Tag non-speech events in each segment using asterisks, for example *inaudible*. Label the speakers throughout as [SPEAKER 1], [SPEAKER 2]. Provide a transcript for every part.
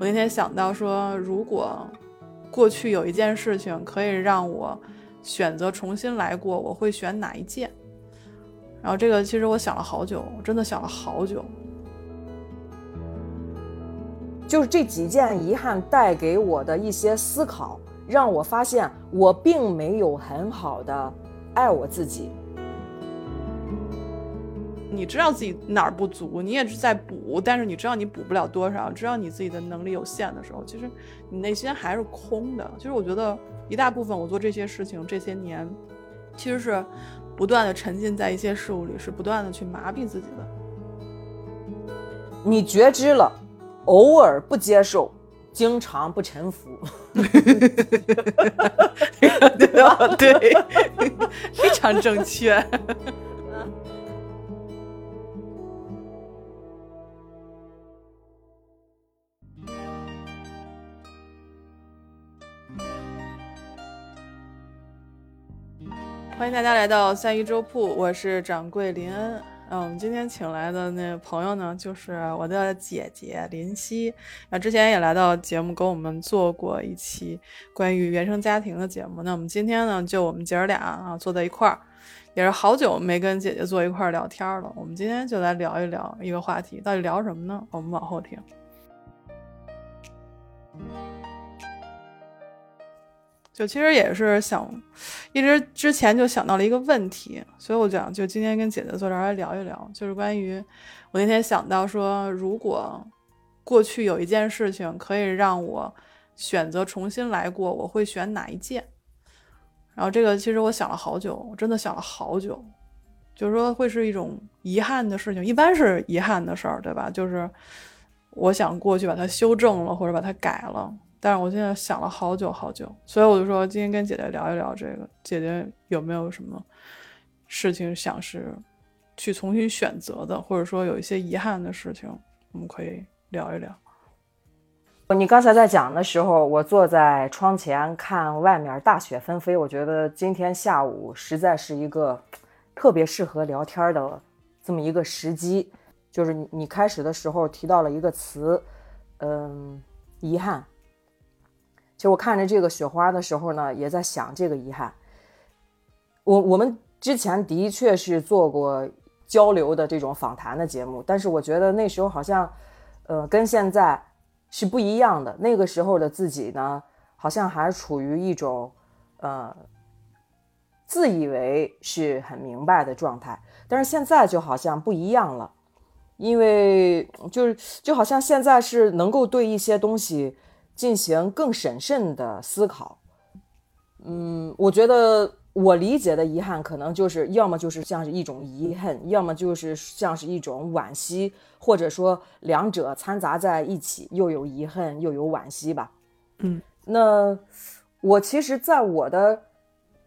[SPEAKER 1] 我那天想到说，如果过去有一件事情可以让我选择重新来过，我会选哪一件？然后这个其实我想了好久，我真的想了好久。
[SPEAKER 2] 就是这几件遗憾带给我的一些思考，让我发现我并没有很好的爱我自己。
[SPEAKER 1] 你知道自己哪儿不足，你也是在补，但是你知道你补不了多少，知道你自己的能力有限的时候，其实你内心还是空的。其实我觉得一大部分我做这些事情这些年，其实是不断的沉浸在一些事物里，是不断的去麻痹自己的。
[SPEAKER 2] 你觉知了，偶尔不接受，经常不臣服。*laughs* *laughs*
[SPEAKER 1] 对，*laughs* 非常正确。欢迎大家来到三一粥铺，我是掌柜林恩。嗯，我们今天请来的那朋友呢，就是我的姐姐林夕。啊，之前也来到节目，跟我们做过一期关于原生家庭的节目。那我们今天呢，就我们姐儿俩啊，坐在一块儿，也是好久没跟姐姐坐一块儿聊天了。我们今天就来聊一聊一个话题，到底聊什么呢？我们往后听。就其实也是想，一直之前就想到了一个问题，所以我讲就今天跟姐姐坐这儿来聊一聊，就是关于我那天想到说，如果过去有一件事情可以让我选择重新来过，我会选哪一件？然后这个其实我想了好久，我真的想了好久，就是说会是一种遗憾的事情，一般是遗憾的事儿，对吧？就是我想过去把它修正了，或者把它改了。但是我现在想了好久好久，所以我就说今天跟姐姐聊一聊这个。姐姐有没有什么事情想是去重新选择的，或者说有一些遗憾的事情，我们可以聊一聊。
[SPEAKER 2] 你刚才在讲的时候，我坐在窗前看外面大雪纷飞，我觉得今天下午实在是一个特别适合聊天的这么一个时机。就是你你开始的时候提到了一个词，嗯，遗憾。其实我看着这个雪花的时候呢，也在想这个遗憾。我我们之前的确是做过交流的这种访谈的节目，但是我觉得那时候好像，呃，跟现在是不一样的。那个时候的自己呢，好像还处于一种呃自以为是很明白的状态，但是现在就好像不一样了，因为就是就好像现在是能够对一些东西。进行更审慎的思考，嗯，我觉得我理解的遗憾，可能就是要么就是像是一种遗恨，要么就是像是一种惋惜，或者说两者掺杂在一起，又有遗恨又有惋惜吧。
[SPEAKER 1] 嗯，
[SPEAKER 2] 那我其实，在我的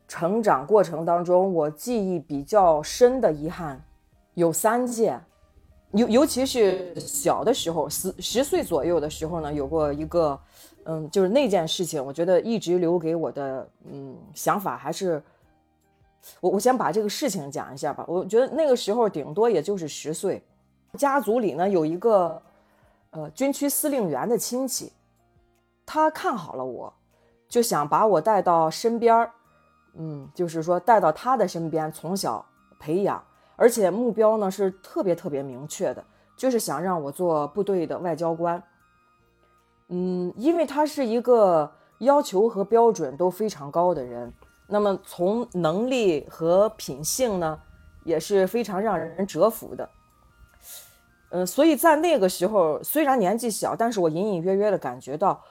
[SPEAKER 2] 成长过程当中，我记忆比较深的遗憾有三件，尤尤其是小的时候，十十岁左右的时候呢，有过一个。嗯，就是那件事情，我觉得一直留给我的嗯想法还是，我我先把这个事情讲一下吧。我觉得那个时候顶多也就是十岁，家族里呢有一个呃军区司令员的亲戚，他看好了我，就想把我带到身边儿，嗯，就是说带到他的身边，从小培养，而且目标呢是特别特别明确的，就是想让我做部队的外交官。嗯，因为他是一个要求和标准都非常高的人，那么从能力和品性呢，也是非常让人折服的。嗯，所以在那个时候，虽然年纪小，但是我隐隐约约的感觉到，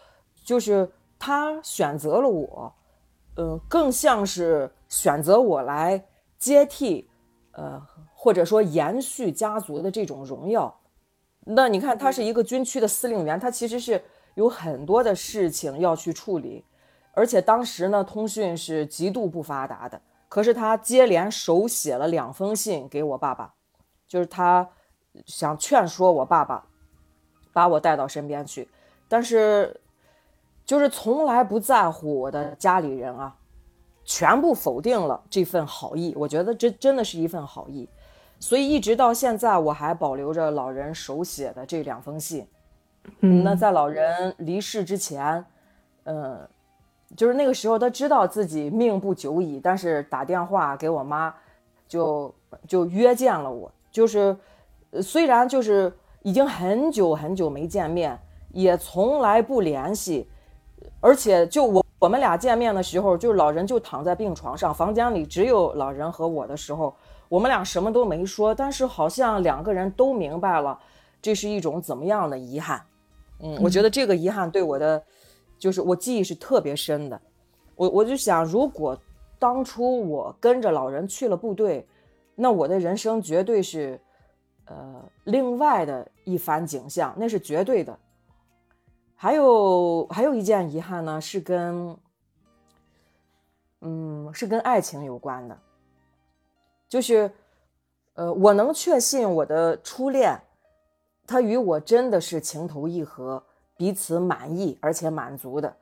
[SPEAKER 2] 就是他选择了我，嗯，更像是选择我来接替，呃，或者说延续家族的这种荣耀。那你看，他是一个军区的司令员，他其实是。有很多的事情要去处理，而且当时呢，通讯是极度不发达的。可是他接连手写了两封信给我爸爸，就是他想劝说我爸爸把我带到身边去，但是就是从来不在乎我的家里人啊，全部否定了这份好意。我觉得这真的是一份好意，所以一直到现在我还保留着老人手写的这两封信。
[SPEAKER 1] 嗯，
[SPEAKER 2] 那在老人离世之前，嗯，就是那个时候他知道自己命不久矣，但是打电话给我妈，就就约见了我。就是虽然就是已经很久很久没见面，也从来不联系，而且就我我们俩见面的时候，就老人就躺在病床上，房间里只有老人和我的时候，我们俩什么都没说，但是好像两个人都明白了，这是一种怎么样的遗憾。嗯，我觉得这个遗憾对我的，就是我记忆是特别深的。我我就想，如果当初我跟着老人去了部队，那我的人生绝对是，呃，另外的一番景象，那是绝对的。还有还有一件遗憾呢，是跟，嗯，是跟爱情有关的，就是，呃，我能确信我的初恋。他与我真的是情投意合，彼此满意而且满足的，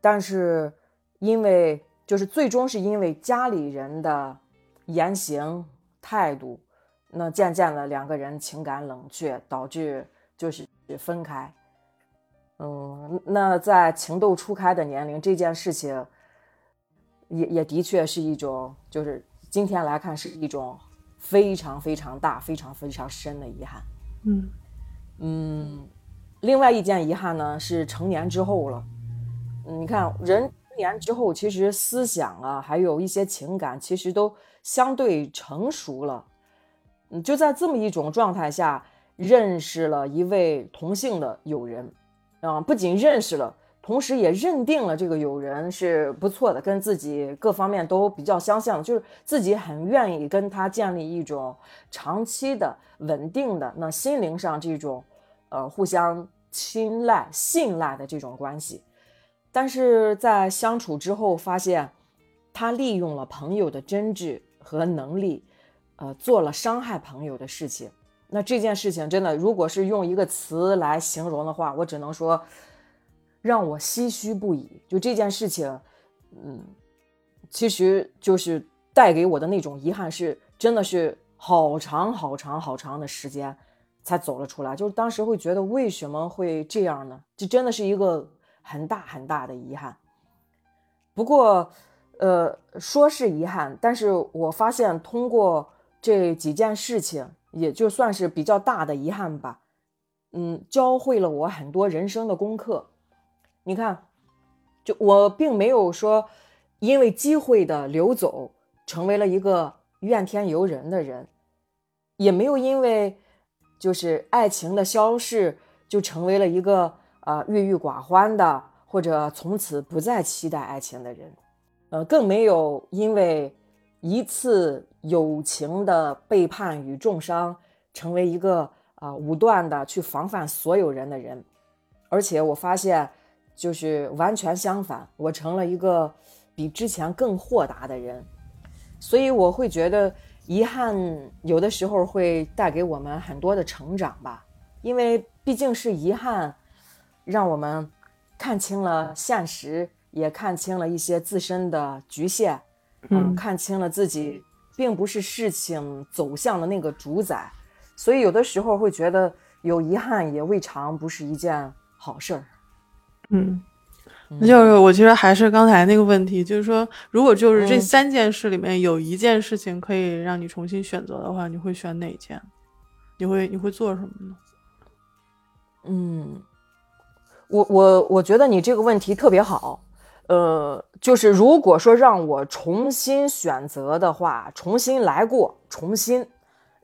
[SPEAKER 2] 但是因为就是最终是因为家里人的言行态度，那渐渐的两个人情感冷却，导致就是分开。嗯，那在情窦初开的年龄，这件事情也也的确是一种，就是今天来看是一种非常非常大、非常非常深的遗憾。
[SPEAKER 1] 嗯
[SPEAKER 2] 嗯，另外一件遗憾呢是成年之后了。你看，人成年之后，其实思想啊，还有一些情感，其实都相对成熟了。嗯，就在这么一种状态下，认识了一位同性的友人，啊，不仅认识了。同时也认定了这个友人是不错的，跟自己各方面都比较相像，就是自己很愿意跟他建立一种长期的、稳定的、那心灵上这种，呃，互相青睐、信赖的这种关系。但是在相处之后，发现他利用了朋友的真挚和能力，呃，做了伤害朋友的事情。那这件事情真的，如果是用一个词来形容的话，我只能说。让我唏嘘不已。就这件事情，嗯，其实就是带给我的那种遗憾，是真的是好长好长好长的时间才走了出来。就是当时会觉得为什么会这样呢？这真的是一个很大很大的遗憾。不过，呃，说是遗憾，但是我发现通过这几件事情，也就算是比较大的遗憾吧。嗯，教会了我很多人生的功课。你看，就我并没有说，因为机会的流走，成为了一个怨天尤人的人，也没有因为就是爱情的消逝，就成为了一个呃郁郁寡欢的，或者从此不再期待爱情的人，呃，更没有因为一次友情的背叛与重伤，成为一个啊武断的去防范所有人的人，而且我发现。就是完全相反，我成了一个比之前更豁达的人，所以我会觉得遗憾有的时候会带给我们很多的成长吧，因为毕竟是遗憾，让我们看清了现实，也看清了一些自身的局限，嗯，看清了自己并不是事情走向的那个主宰，所以有的时候会觉得有遗憾也未尝不是一件好事儿。
[SPEAKER 1] 嗯，那就是我其实还是刚才那个问题，就是说，如果就是这三件事里面有一件事情可以让你重新选择的话，你会选哪件？你会你会做什么呢？
[SPEAKER 2] 嗯，我我我觉得你这个问题特别好。呃，就是如果说让我重新选择的话，重新来过，重新，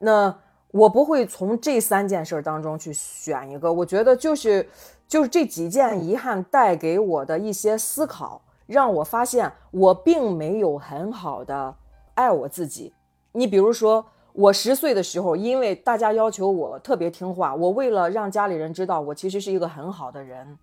[SPEAKER 2] 那我不会从这三件事当中去选一个。我觉得就是。就是这几件遗憾带给我的一些思考，让我发现我并没有很好的爱我自己。你比如说，我十岁的时候，因为大家要求我特别听话，我为了让家里人知道我其实是一个很好的人，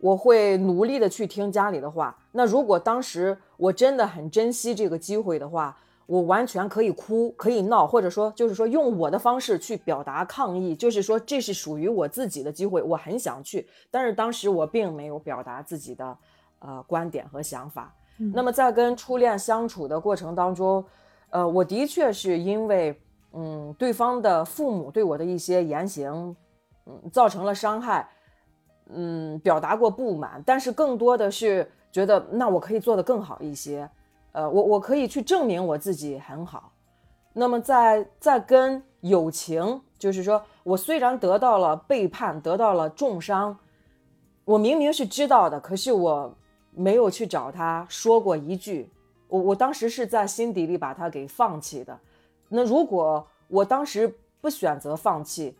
[SPEAKER 2] 我会努力的去听家里的话。那如果当时我真的很珍惜这个机会的话，我完全可以哭，可以闹，或者说，就是说用我的方式去表达抗议，就是说这是属于我自己的机会，我很想去，但是当时我并没有表达自己的呃观点和想法。那么在跟初恋相处的过程当中，呃，我的确是因为嗯对方的父母对我的一些言行，嗯造成了伤害，嗯，表达过不满，但是更多的是觉得那我可以做得更好一些，呃，我我可以去证明我自己很好。那么在在跟友情，就是说我虽然得到了背叛，得到了重伤，我明明是知道的，可是我没有去找他说过一句，我我当时是在心底里把他给放弃的。那如果我当时不选择放弃，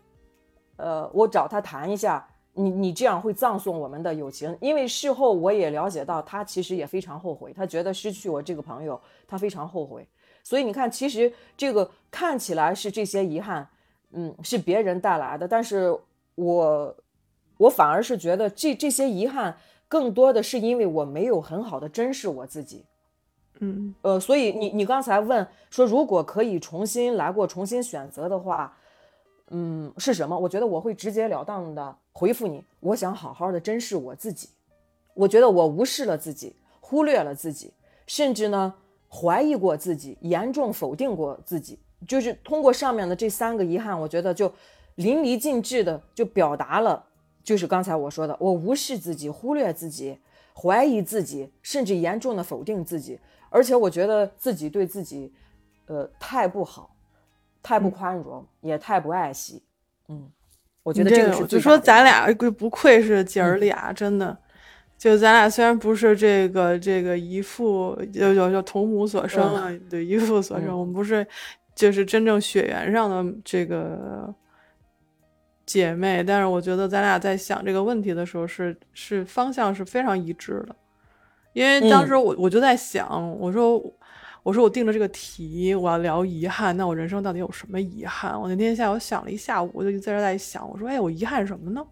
[SPEAKER 2] 呃，我找他谈一下，你你这样会葬送我们的友情，因为事后我也了解到他其实也非常后悔，他觉得失去我这个朋友，他非常后悔。所以你看，其实这个看起来是这些遗憾，嗯，是别人带来的，但是我，我反而是觉得这这些遗憾更多的是因为我没有很好的珍视我自己，
[SPEAKER 1] 嗯，
[SPEAKER 2] 呃，所以你你刚才问说，如果可以重新来过，重新选择的话，嗯，是什么？我觉得我会直截了当的回复你，我想好好的珍视我自己，我觉得我无视了自己，忽略了自己，甚至呢。怀疑过自己，严重否定过自己，就是通过上面的这三个遗憾，我觉得就淋漓尽致的就表达了，就是刚才我说的，我无视自己，忽略自己，怀疑自己，甚至严重的否定自己，而且我觉得自己对自己，呃，太不好，太不宽容，也太不爱惜。嗯，我觉得这个是
[SPEAKER 1] 就说咱俩不愧是姐儿俩，真的。就咱俩虽然不是这个这个一父，就就就同母所生啊，对一父所生，我们不是就是真正血缘上的这个姐妹，但是我觉得咱俩在想这个问题的时候，是是方向是非常一致的。因为当时我我就在想，我说我说我定了这个题，我要聊遗憾，那我人生到底有什么遗憾？我那天下午想了一下午，我就在这在想，我说哎，我遗憾什么呢？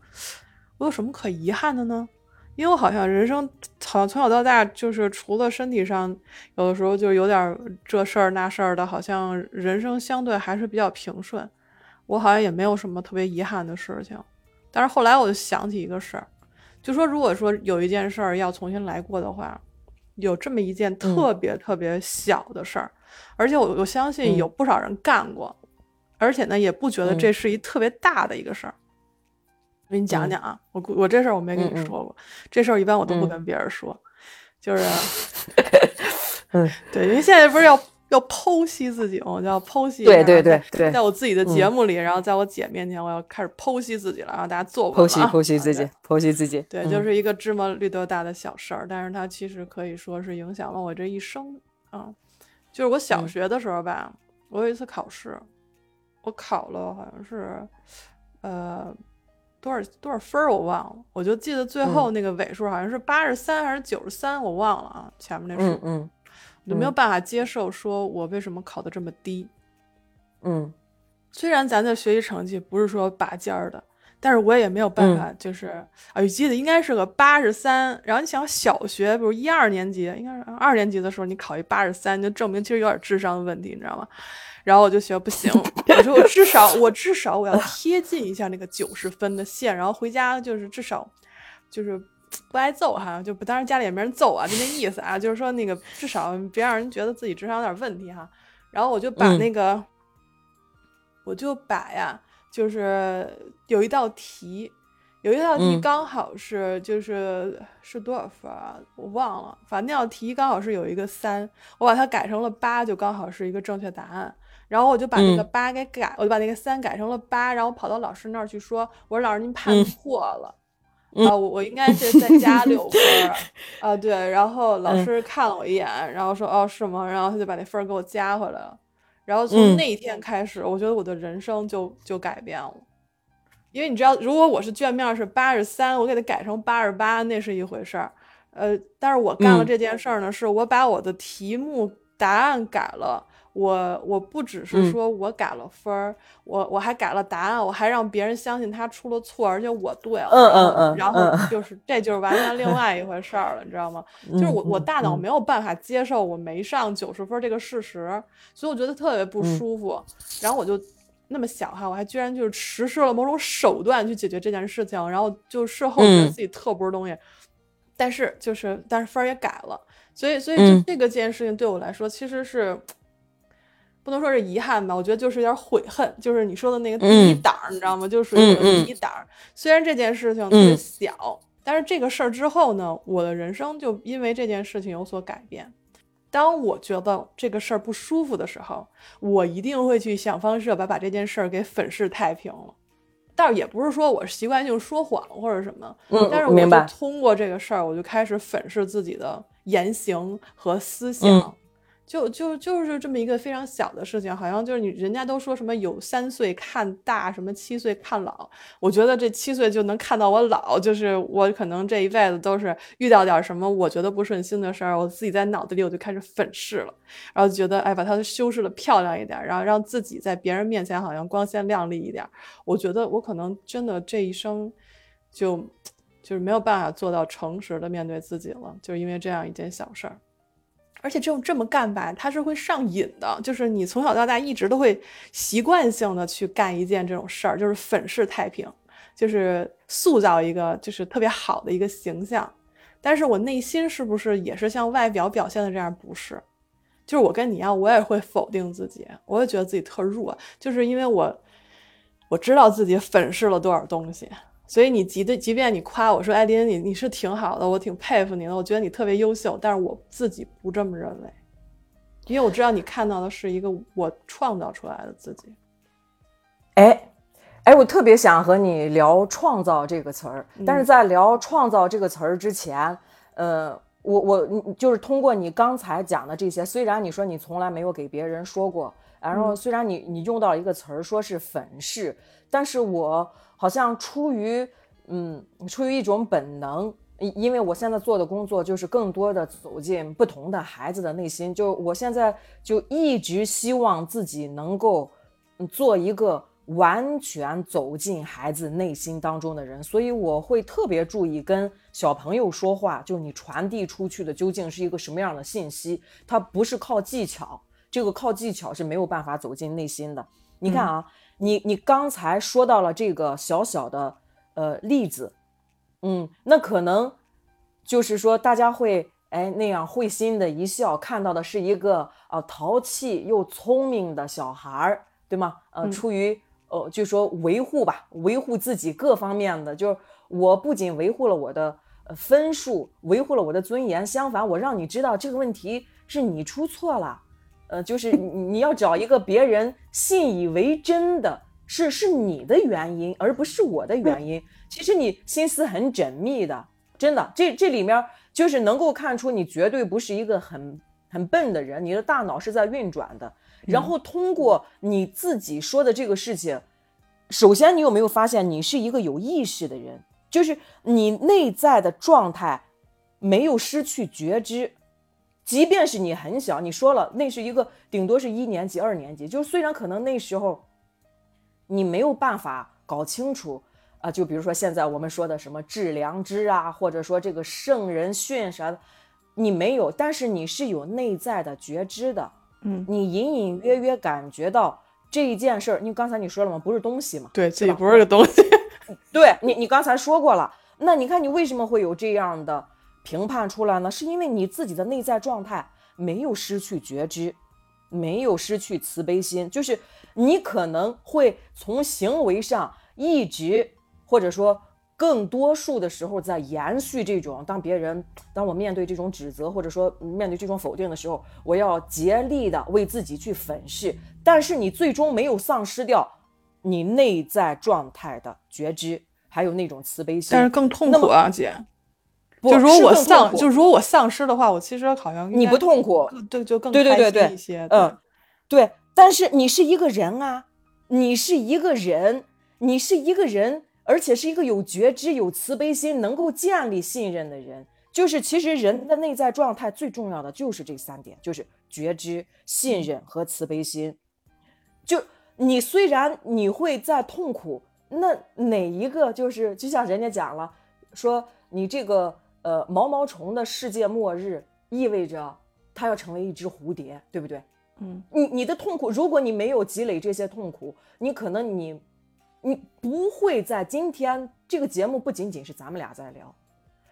[SPEAKER 1] 我有什么可遗憾的呢？因为我好像人生好像从小到大就是除了身体上有的时候就有点这事儿那事儿的，好像人生相对还是比较平顺。我好像也没有什么特别遗憾的事情。但是后来我就想起一个事儿，就说如果说有一件事儿要重新来过的话，有这么一件特别特别小的事儿，而且我我相信有不少人干过，而且呢也不觉得这是一特别大的一个事儿。我给你讲讲啊，我我这事儿我没跟你说过，这事儿一般我都不跟别人说，就是，*laughs*
[SPEAKER 2] 嗯，
[SPEAKER 1] 对，因为现在不是要要剖析自己我就要剖析，
[SPEAKER 2] 对对对对，
[SPEAKER 1] 在我自己的节目里，然后在我姐面前，我要开始剖析自己了，让大家做
[SPEAKER 2] 剖析剖析自己，剖析自己，
[SPEAKER 1] 对，就是一个芝麻绿豆大的小事儿，但是它其实可以说是影响了我这一生啊。就是我小学的时候吧，我有一次考试，我考了好像是，呃。多少多少分儿我忘了，我就记得最后那个尾数好像是八十三还是九十三，我忘了啊。前面那数，
[SPEAKER 2] 嗯，
[SPEAKER 1] 我就没有办法接受，说我为什么考的这么低。
[SPEAKER 2] 嗯，
[SPEAKER 1] 虽然咱的学习成绩不是说拔尖儿的，但是我也没有办法，就是啊，我记得应该是个八十三。然后你想小学，比如一二年级，应该是二年级的时候，你考一八十三，就证明其实有点智商的问题，你知道吗？然后我就学不行，*laughs* 我说我至少我至少我要贴近一下那个九十分的线，然后回家就是至少就是不挨揍哈，就不当然家里也没人揍啊，就那意思啊，就是说那个至少别让人觉得自己智商有点问题哈。然后我就把那个我就把呀，就是有一道题，有一道题刚好是就是是多少分啊？我忘了，反正那道题刚好是有一个三，我把它改成了八，就刚好是一个正确答案。然后我就把那个八给改，我就把那个三改成了八，然后跑到老师那儿去说：“我说老师您判错了，啊，我我应该是再加六分儿啊。”对，然后老师看了我一眼，然后说：“哦，是吗？”然后他就把那分儿给我加回来了。然后从那一天开始，我觉得我的人生就就改变了，因为你知道，如果我是卷面是八十三，我给它改成八十八，那是一回事儿。呃，但是我干了这件事儿呢，是我把我的题目答案改了。我我不只是说我改了分儿，我我还改了答案，我还让别人相信他出了错，而且我对了。
[SPEAKER 2] 嗯嗯嗯。
[SPEAKER 1] 然后 *laughs* 就是这就是完全另外一回事儿了，你知道吗？就是我我大脑没有办法接受我没上九十分这个事实，所以我觉得特别不舒服。然后我就那么想哈，我还居然就是实施了某种手段去解决这件事情，然后就事后觉得自己特不是东西。但是就是但是分儿也改了，所以所以就这个件事情对我来说其实是。不能说是遗憾吧，我觉得就是有点悔恨，就是你说的那个第一档，你知道吗？就属于我的第一档。虽然这件事情特别小，但是这个事儿之后呢，我的人生就因为这件事情有所改变。当我觉得这个事儿不舒服的时候，我一定会去想方设法把这件事儿给粉饰太平了。但是也不是说我习惯性说谎或者什么，
[SPEAKER 2] 嗯，
[SPEAKER 1] 但是我就通过这个事儿，我就开始粉饰自己的言行和思想。就就就是这么一个非常小的事情，好像就是你人家都说什么有三岁看大，什么七岁看老。我觉得这七岁就能看到我老，就是我可能这一辈子都是遇到点什么我觉得不顺心的事儿，我自己在脑子里我就开始粉饰了，然后觉得哎把它修饰的漂亮一点，然后让自己在别人面前好像光鲜亮丽一点。我觉得我可能真的这一生就就是没有办法做到诚实的面对自己了，就是因为这样一件小事儿。而且这种这么干吧，它是会上瘾的，就是你从小到大一直都会习惯性的去干一件这种事儿，就是粉饰太平，就是塑造一个就是特别好的一个形象。但是我内心是不是也是像外表表现的这样？不是，就是我跟你一样，我也会否定自己，我也觉得自己特弱，就是因为我我知道自己粉饰了多少东西。所以你即对，即便你夸我说艾琳，你你是挺好的，我挺佩服你的，我觉得你特别优秀，但是我自己不这么认为，因为我知道你看到的是一个我创造出来的自己。
[SPEAKER 2] 哎，哎，我特别想和你聊“创造”这个词儿，但是在聊“创造”这个词儿之前，呃，我我就是通过你刚才讲的这些，虽然你说你从来没有给别人说过，然后虽然你你用到一个词儿说是粉饰，但是我。好像出于嗯，出于一种本能，因为我现在做的工作就是更多的走进不同的孩子的内心，就我现在就一直希望自己能够做一个完全走进孩子内心当中的人，所以我会特别注意跟小朋友说话，就你传递出去的究竟是一个什么样的信息，它不是靠技巧，这个靠技巧是没有办法走进内心的。你看啊。你你刚才说到了这个小小的呃例子，嗯，那可能就是说大家会哎那样会心的一笑，看到的是一个啊淘气又聪明的小孩儿，对吗？呃，出于呃就说维护吧，维护自己各方面的，就是我不仅维护了我的分数，维护了我的尊严，相反，我让你知道这个问题是你出错了。呃，就是你你要找一个别人信以为真的，是是你的原因，而不是我的原因。其实你心思很缜密的，真的，这这里面就是能够看出你绝对不是一个很很笨的人，你的大脑是在运转的。然后通过你自己说的这个事情，首先你有没有发现你是一个有意识的人，就是你内在的状态没有失去觉知。即便是你很小，你说了那是一个顶多是一年级、二年级，就虽然可能那时候你没有办法搞清楚啊，就比如说现在我们说的什么致良知啊，或者说这个圣人训啥的，你没有，但是你是有内在的觉知的，
[SPEAKER 1] 嗯，
[SPEAKER 2] 你隐隐约约感觉到这一件事儿，因为刚才你说了吗？不是东西嘛，
[SPEAKER 1] 对，自己不是个东西，*laughs*
[SPEAKER 2] 对你，你刚才说过了，那你看你为什么会有这样的？评判出来呢，是因为你自己的内在状态没有失去觉知，没有失去慈悲心，就是你可能会从行为上一直，或者说更多数的时候在延续这种，当别人当我面对这种指责，或者说面对这种否定的时候，我要竭力的为自己去粉饰，但是你最终没有丧失掉你内在状态的觉知，还有那种慈悲心，
[SPEAKER 1] 但是更痛苦啊，姐。就如果我丧，就如果我丧失的话，我其实好像
[SPEAKER 2] 你不痛苦，
[SPEAKER 1] 对，就更
[SPEAKER 2] 对对对对
[SPEAKER 1] 一些，
[SPEAKER 2] 嗯，对。但是你是一个人啊，你是一个人，你是一个人，而且是一个有觉知、有慈悲心、能够建立信任的人。就是其实人的内在状态最重要的就是这三点，就是觉知、信任和慈悲心。就你虽然你会在痛苦，那哪一个就是就像人家讲了，说你这个。呃，毛毛虫的世界末日意味着它要成为一只蝴蝶，对不对？
[SPEAKER 1] 嗯，
[SPEAKER 2] 你你的痛苦，如果你没有积累这些痛苦，你可能你你不会在今天这个节目不仅仅是咱们俩在聊，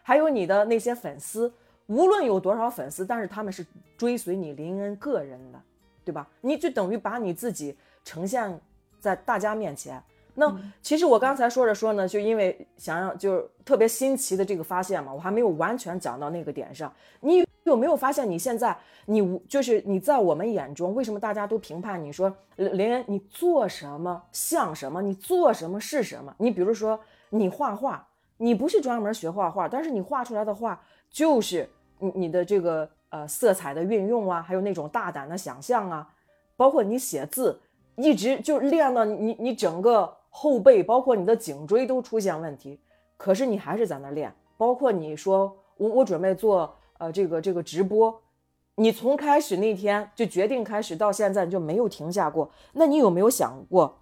[SPEAKER 2] 还有你的那些粉丝，无论有多少粉丝，但是他们是追随你林恩个人的，对吧？你就等于把你自己呈现在大家面前。那其实我刚才说着说呢，就因为想让就是特别新奇的这个发现嘛，我还没有完全讲到那个点上。你有没有发现你现在你就是你在我们眼中，为什么大家都评判你说林恩你做什么像什么，你做什么是什么？你比如说你画画，你不是专门学画画，但是你画出来的画就是你你的这个呃色彩的运用啊，还有那种大胆的想象啊，包括你写字，一直就练到你你整个。后背包括你的颈椎都出现问题，可是你还是在那练。包括你说我我准备做呃这个这个直播，你从开始那天就决定开始到现在就没有停下过。那你有没有想过，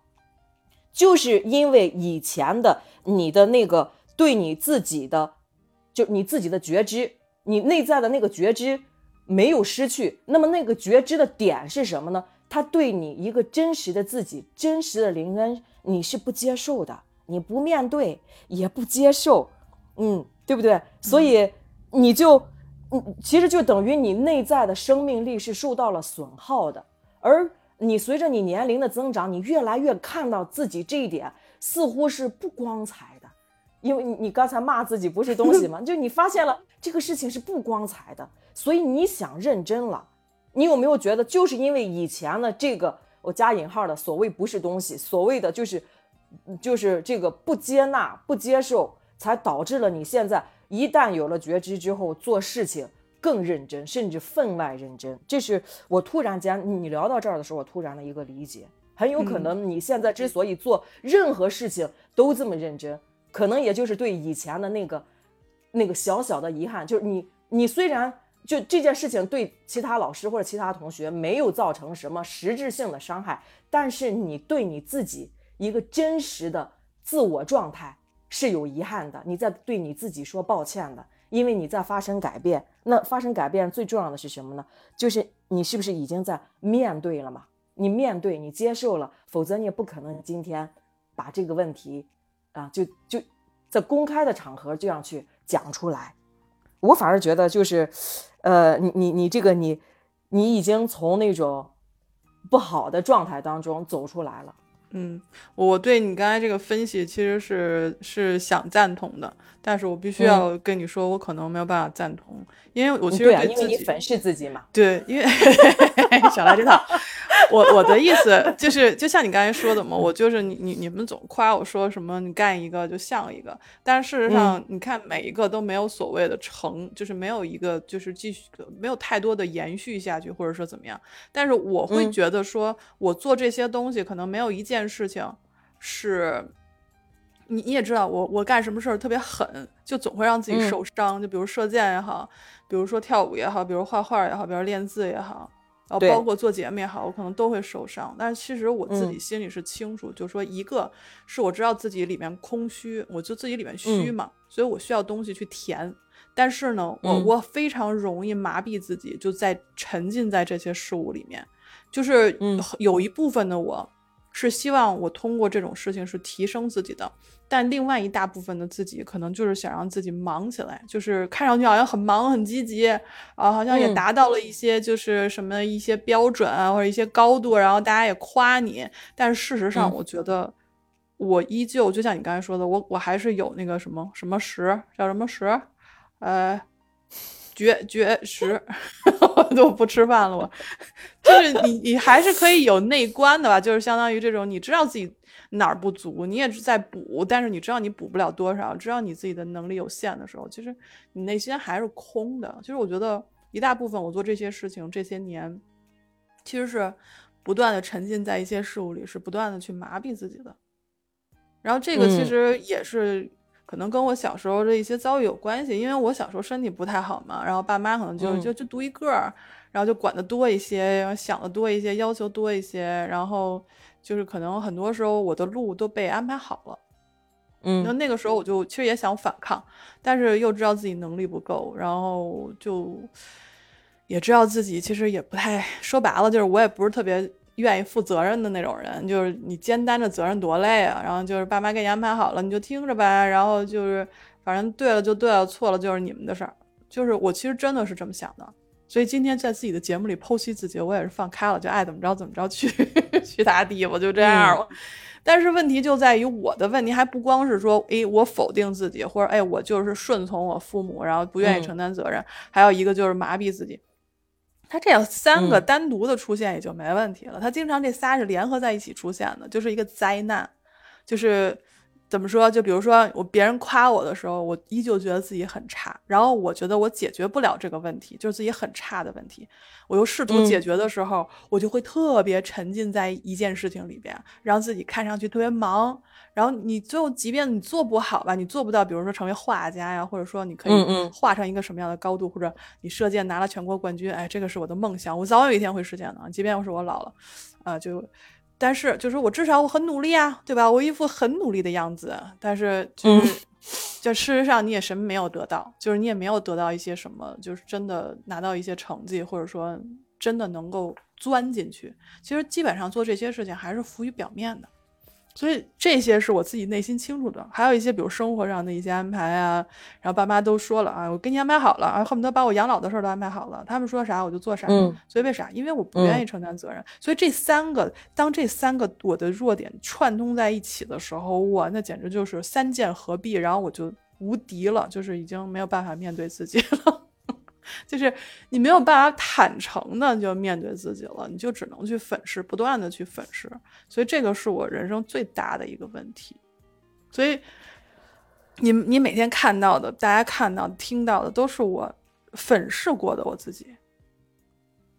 [SPEAKER 2] 就是因为以前的你的那个对你自己的，就你自己的觉知，你内在的那个觉知没有失去。那么那个觉知的点是什么呢？他对你一个真实的自己，真实的灵恩。你是不接受的，你不面对也不接受，嗯，对不对？所以你就，嗯，其实就等于你内在的生命力是受到了损耗的。而你随着你年龄的增长，你越来越看到自己这一点似乎是不光彩的，因为你你刚才骂自己不是东西嘛，*laughs* 就你发现了这个事情是不光彩的，所以你想认真了。你有没有觉得，就是因为以前的这个？我加引号的所谓不是东西，所谓的就是，就是这个不接纳、不接受，才导致了你现在一旦有了觉知之后，做事情更认真，甚至分外认真。这是我突然间你聊到这儿的时候，我突然的一个理解。很有可能你现在之所以做任何事情都这么认真，可能也就是对以前的那个那个小小的遗憾，就是你你虽然。就这件事情对其他老师或者其他同学没有造成什么实质性的伤害，但是你对你自己一个真实的自我状态是有遗憾的，你在对你自己说抱歉的，因为你在发生改变。那发生改变最重要的是什么呢？就是你是不是已经在面对了嘛？你面对，你接受了，否则你也不可能今天把这个问题啊，就就在公开的场合这样去讲出来。我反而觉得就是。呃，你你你这个你，你已经从那种不好的状态当中走出来了。
[SPEAKER 1] 嗯，我对你刚才这个分析其实是是想赞同的，但是我必须要跟你说，我可能没有办法赞同，因为我其实
[SPEAKER 2] 对因为你粉饰自己嘛。
[SPEAKER 1] 对，因为少来这套。我我的意思就是，就像你刚才说的嘛，我就是你你你们总夸我说什么你干一个就像一个，但是事实上你看每一个都没有所谓的成，就是没有一个就是继续没有太多的延续下去，或者说怎么样。但是我会觉得说，我做这些东西可能没有一件事情是，你你也知道我我干什么事儿特别狠，就总会让自己受伤。就比如射箭也好，比如说跳舞也好，比如画画也好，比如练字也好。然后包括做节目也好，我可能都会受伤。但是其实我自己心里是清楚，就是说，一个是我知道自己里面空虚，我就自己里面虚嘛，所以我需要东西去填。但是呢，我我非常容易麻痹自己，就在沉浸在这些事物里面，就是有一部分的我。是希望我通过这种事情是提升自己的，但另外一大部分的自己可能就是想让自己忙起来，就是看上去好像很忙很积极啊，好像也达到了一些就是什么一些标准啊或者一些高度，然后大家也夸你，但是事实上我觉得我依旧就像你刚才说的，我我还是有那个什么什么石叫什么石，呃。绝绝食，*laughs* 我都不吃饭了。我就是你，你还是可以有内观的吧？就是相当于这种，你知道自己哪儿不足，你也是在补，但是你知道你补不了多少，知道你自己的能力有限的时候，其实你内心还是空的。其实我觉得一大部分我做这些事情这些年，其实是不断的沉浸在一些事物里，是不断的去麻痹自己的。然后这个其实也是。可能跟我小时候的一些遭遇有关系，因为我小时候身体不太好嘛，然后爸妈可能就就就独一个儿，然后就管的多一些，想的多一些，要求多一些，然后就是可能很多时候我的路都被安排好了，
[SPEAKER 2] 嗯，
[SPEAKER 1] 那那个时候我就其实也想反抗，但是又知道自己能力不够，然后就也知道自己其实也不太说白了，就是我也不是特别。愿意负责任的那种人，就是你肩担着责任多累啊！然后就是爸妈给你安排好了，你就听着呗。然后就是反正对了就对了，错了就是你们的事儿。就是我其实真的是这么想的，所以今天在自己的节目里剖析自己，我也是放开了，就爱怎么着怎么着去 *laughs* 去打地吧，就这样了。但是问题就在于我的问题还不光是说，哎，我否定自己，或者哎，我就是顺从我父母，然后不愿意承担责任，还有一个就是麻痹自己。他这样三个单独的出现也就没问题了，他经常这仨是联合在一起出现的，就是一个灾难，就是。怎么说？就比如说，我别人夸我的时候，我依旧觉得自己很差。然后我觉得我解决不了这个问题，就是自己很差的问题。我又试图解决的时候，我就会特别沉浸在一件事情里边，让自己看上去特别忙。然后你最后，即便你做不好吧，你做不到，比如说成为画家呀，或者说你可以画上一个什么样的高度，或者你射箭拿了全国冠军，哎，这个是我的梦想，我早有一天会实现的。即便要是我老了，啊，就。但是，就是我至少我很努力啊，对吧？我一副很努力的样子。但是，就是，就事实上你也什么没有得到，就是你也没有得到一些什么，就是真的拿到一些成绩，或者说真的能够钻进去。其实基本上做这些事情还是浮于表面的。所以这些是我自己内心清楚的，还有一些比如生活上的一些安排啊，然后爸妈都说了啊，我给你安排好了啊，恨不得把我养老的事儿都安排好了，他们说啥我就做啥。嗯，所以为啥？因为我不愿意承担责任。所以这三个，当这三个我的弱点串通在一起的时候，哇，那简直就是三剑合璧，然后我就无敌了，就是已经没有办法面对自己了。就是你没有办法坦诚的就面对自己了，你就只能去粉饰，不断的去粉饰，所以这个是我人生最大的一个问题。所以你你每天看到的，大家看到、听到的，都是我粉饰过的我自己。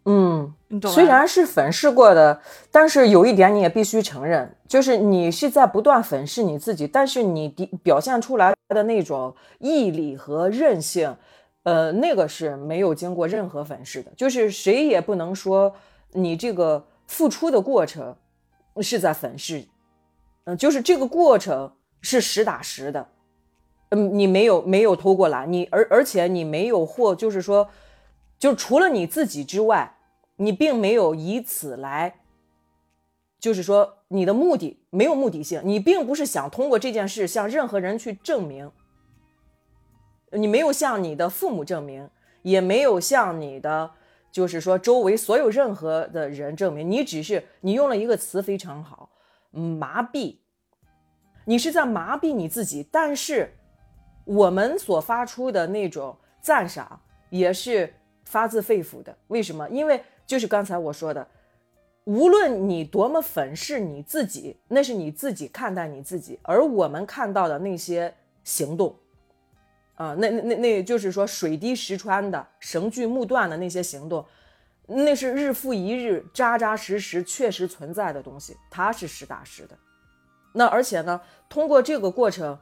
[SPEAKER 2] 嗯，虽然是粉饰过的，但是有一点你也必须承认，就是你是在不断粉饰你自己，但是你的表现出来的那种毅力和韧性。呃，那个是没有经过任何粉饰的，就是谁也不能说你这个付出的过程是在粉饰，嗯，就是这个过程是实打实的，嗯，你没有没有偷过懒，你而而且你没有或就是说，就除了你自己之外，你并没有以此来，就是说你的目的没有目的性，你并不是想通过这件事向任何人去证明。你没有向你的父母证明，也没有向你的，就是说周围所有任何的人证明，你只是你用了一个词非常好，麻痹，你是在麻痹你自己。但是我们所发出的那种赞赏也是发自肺腑的。为什么？因为就是刚才我说的，无论你多么粉饰你自己，那是你自己看待你自己，而我们看到的那些行动。啊，那那那那就是说水滴石穿的、绳锯木断的那些行动，那是日复一日、扎扎实实、确实存在的东西，它是实打实的。那而且呢，通过这个过程，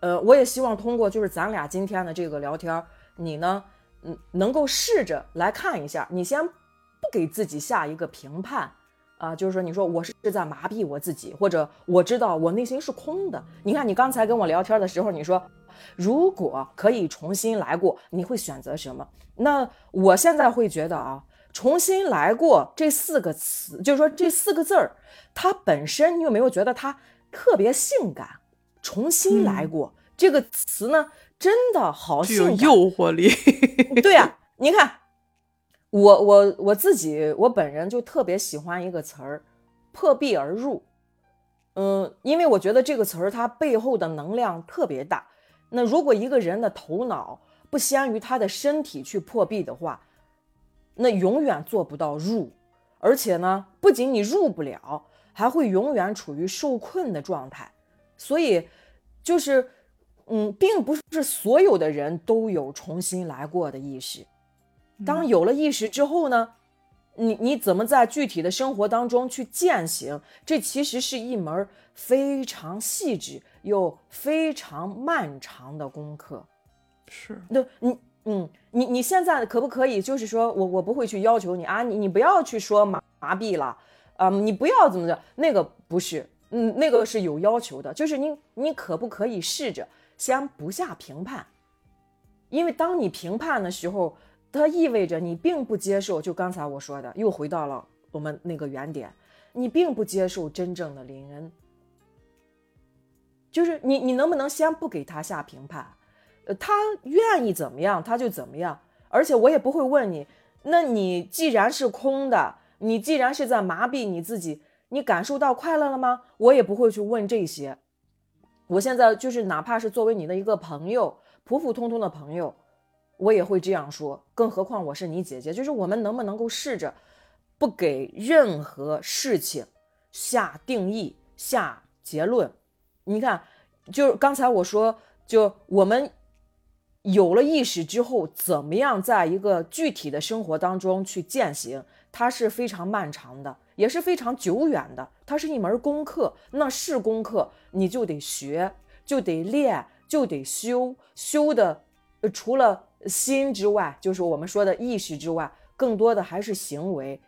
[SPEAKER 2] 呃，我也希望通过就是咱俩今天的这个聊天，你呢，嗯，能够试着来看一下，你先不给自己下一个评判啊，就是说，你说我是在麻痹我自己，或者我知道我内心是空的。你看，你刚才跟我聊天的时候，你说。如果可以重新来过，你会选择什么？那我现在会觉得啊，重新来过这四个词，就是说这四个字儿，它本身你有没有觉得它特别性感？重新来过这个词呢，真的好性
[SPEAKER 1] 诱惑力。
[SPEAKER 2] 对呀，你看，我我我自己，我本人就特别喜欢一个词儿，破壁而入。嗯，因为我觉得这个词儿它背后的能量特别大。那如果一个人的头脑不先于他的身体去破壁的话，那永远做不到入，而且呢，不仅你入不了，还会永远处于受困的状态。所以，就是，嗯，并不是所有的人都有重新来过的意识。当有了意识之后呢，你你怎么在具体的生活当中去践行？这其实是一门非常细致。又非常漫长的功课，
[SPEAKER 1] 是
[SPEAKER 2] 那你嗯，你你现在可不可以就是说我我不会去要求你啊，你你不要去说麻麻痹了啊，你不要怎么着，那个不是，嗯，那个是有要求的，就是你你可不可以试着先不下评判，因为当你评判的时候，它意味着你并不接受，就刚才我说的，又回到了我们那个原点，你并不接受真正的林恩。就是你，你能不能先不给他下评判？呃，他愿意怎么样他就怎么样，而且我也不会问你，那你既然是空的，你既然是在麻痹你自己，你感受到快乐了吗？我也不会去问这些。我现在就是哪怕是作为你的一个朋友，普普通通的朋友，我也会这样说。更何况我是你姐姐，就是我们能不能够试着不给任何事情下定义、下结论？你看，就刚才我说，就我们。有了意识之后，怎么样在一个具体的生活当中去践行，它是非常漫长的，也是非常久远的。它是一门功课，那是功课，你就得学，就得练，就得修。修的，除了心之外，就是我们说的意识之外，更多的还是行为。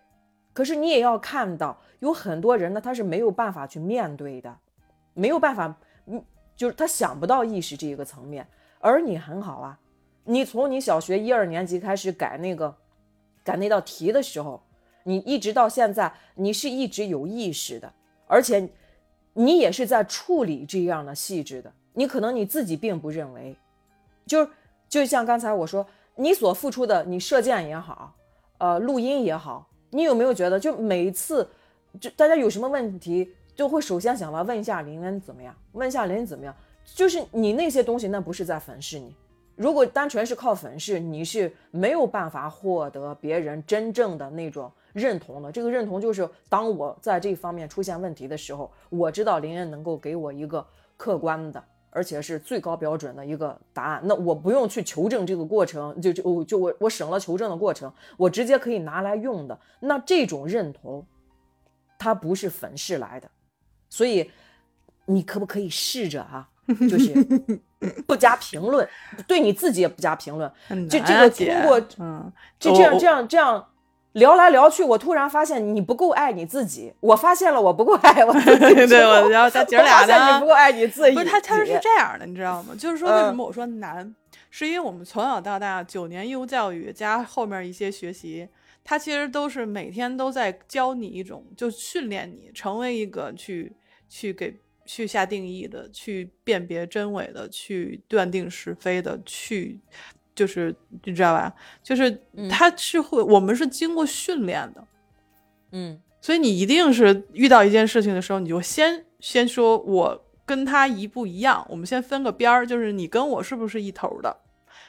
[SPEAKER 2] 可是你也要看到，有很多人呢，他是没有办法去面对的，没有办法，嗯，就是他想不到意识这一个层面。而你很好啊，你从你小学一二年级开始改那个，改那道题的时候，你一直到现在，你是一直有意识的，而且你也是在处理这样的细致的。你可能你自己并不认为，就是就像刚才我说，你所付出的，你射箭也好，呃，录音也好，你有没有觉得，就每一次，就大家有什么问题，就会首先想到问一下林恩怎么样，问一下林恩怎么样。就是你那些东西，那不是在粉饰你。如果单纯是靠粉饰，你是没有办法获得别人真正的那种认同的。这个认同就是，当我在这方面出现问题的时候，我知道林恩能够给我一个客观的，而且是最高标准的一个答案。那我不用去求证这个过程，就就就我我省了求证的过程，我直接可以拿来用的。那这种认同，它不是粉饰来的。所以，你可不可以试着啊？就是 *laughs* 不加评论，对你自己也不加评论。这这个通过，嗯，就这样这样这样聊来聊去，我突然发现你不够爱你自己。我发现了我不够爱我自己。*laughs*
[SPEAKER 1] 对，我然后咱姐俩
[SPEAKER 2] 呢，你不够爱你自己。
[SPEAKER 1] 不是他，他是这样的，你知道吗？就是说，为什么我说难，是因为我们从小到大九年义务教育加后面一些学习，他其实都是每天都在教你一种，就训练你成为一个去去给。去下定义的，去辨别真伪的，去断定是非的，去就是你知道吧？就是他是会，我们是经过训练的，
[SPEAKER 2] 嗯，
[SPEAKER 1] 所以你一定是遇到一件事情的时候，你就先先说我跟他一不一样，我们先分个边儿，就是你跟我是不是一头的。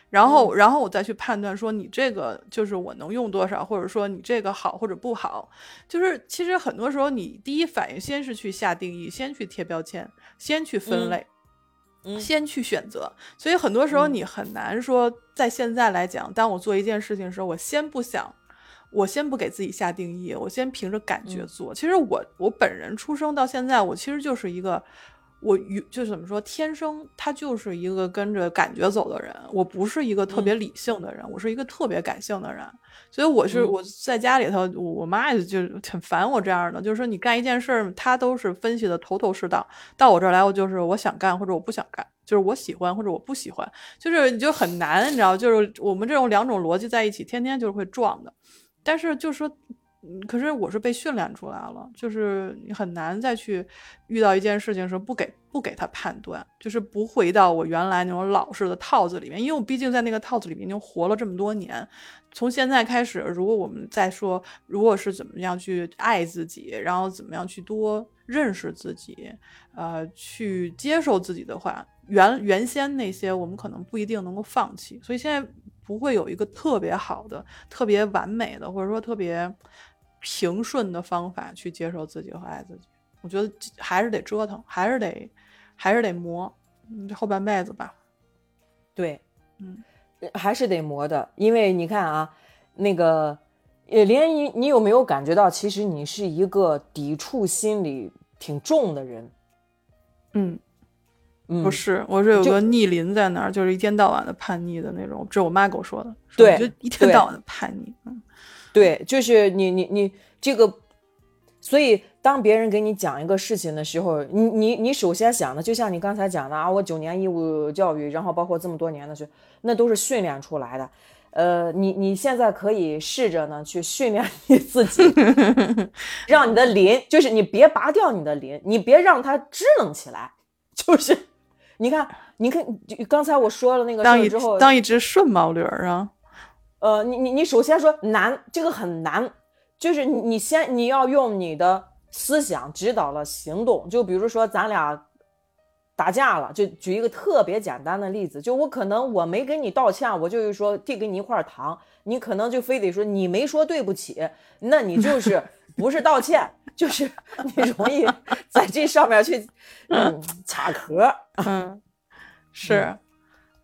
[SPEAKER 1] 然后，然后我再去判断说你这个就是我能用多少，或者说你这个好或者不好，就是其实很多时候你第一反应先是去下定义，先去贴标签，先去分类，先去选择。所以很多时候你很难说在现在来讲，当我做一件事情的时候，我先不想，我先不给自己下定义，我先凭着感觉做。其实我我本人出生到现在，我其实就是一个。我与就是怎么说，天生他就是一个跟着感觉走的人。我不是一个特别理性的人，我是一个特别感性的人。所以我是我在家里头，我妈也就挺烦我这样的，就是说你干一件事儿，他都是分析的头头是道。到我这儿来，我就是我想干或者我不想干，就是我喜欢或者我不喜欢，就是你就很难，你知道，就是我们这种两种逻辑在一起，天天就是会撞的。但是就是说。可是我是被训练出来了，就是你很难再去遇到一件事情时候不给不给他判断，就是不回到我原来那种老式的套子里面，因为我毕竟在那个套子里面已经活了这么多年。从现在开始，如果我们再说，如果是怎么样去爱自己，然后怎么样去多认识自己，呃，去接受自己的话，原原先那些我们可能不一定能够放弃，所以现在不会有一个特别好的、特别完美的，或者说特别。平顺的方法去接受自己和爱自己，我觉得还是得折腾，还是得，还是得磨，这后半辈子吧。
[SPEAKER 2] 对，嗯，还是得磨的，因为你看啊，那个，呃，连你你有没有感觉到，其实你是一个抵触心理挺重的人？
[SPEAKER 1] 嗯，不是，我是有个逆鳞在那儿，就是一天到晚的叛逆的那种，这是我妈给我说的，
[SPEAKER 2] 对，
[SPEAKER 1] 就一天到晚的叛逆，嗯。
[SPEAKER 2] 对，就是你你你这个，所以当别人给你讲一个事情的时候，你你你首先想的，就像你刚才讲的啊，我九年义务教育，然后包括这么多年的学，那都是训练出来的。呃，你你现在可以试着呢去训练你自己，*laughs* 让你的鳞，就是你别拔掉你的鳞，你别让它支棱起来。就是你看，你看，刚才我说了那个
[SPEAKER 1] 当一
[SPEAKER 2] 之后，
[SPEAKER 1] 当一只顺毛驴儿啊。
[SPEAKER 2] 呃，你你你首先说难，这个很难，就是你你先你要用你的思想指导了行动。就比如说咱俩打架了，就举一个特别简单的例子，就我可能我没跟你道歉，我就是说递给你一块糖，你可能就非得说你没说对不起，那你就是 *laughs* 不是道歉，就是你容易在这上面去嗯 *laughs* 卡壳。
[SPEAKER 1] 嗯，是，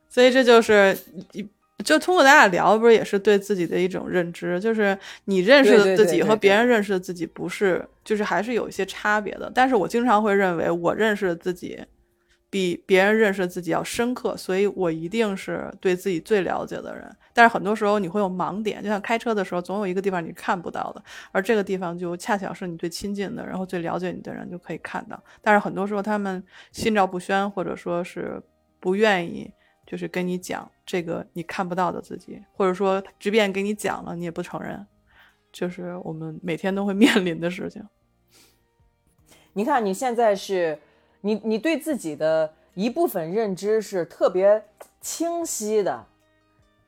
[SPEAKER 1] 所以这就是一。就通过咱俩聊，不是也是对自己的一种认知，就是你认识的自己和别人认识的自己不是，就是还是有一些差别的。但是我经常会认为，我认识的自己比别人认识的自己要深刻，所以我一定是对自己最了解的人。但是很多时候你会有盲点，就像开车的时候，总有一个地方你看不到的，而这个地方就恰巧是你最亲近的，然后最了解你的人就可以看到。但是很多时候他们心照不宣，或者说是不愿意。就是跟你讲这个你看不到的自己，或者说即便给你讲了，你也不承认，就是我们每天都会面临的事情。*laughs*
[SPEAKER 2] 你看你现在是，你你对自己的一部分认知是特别清晰的，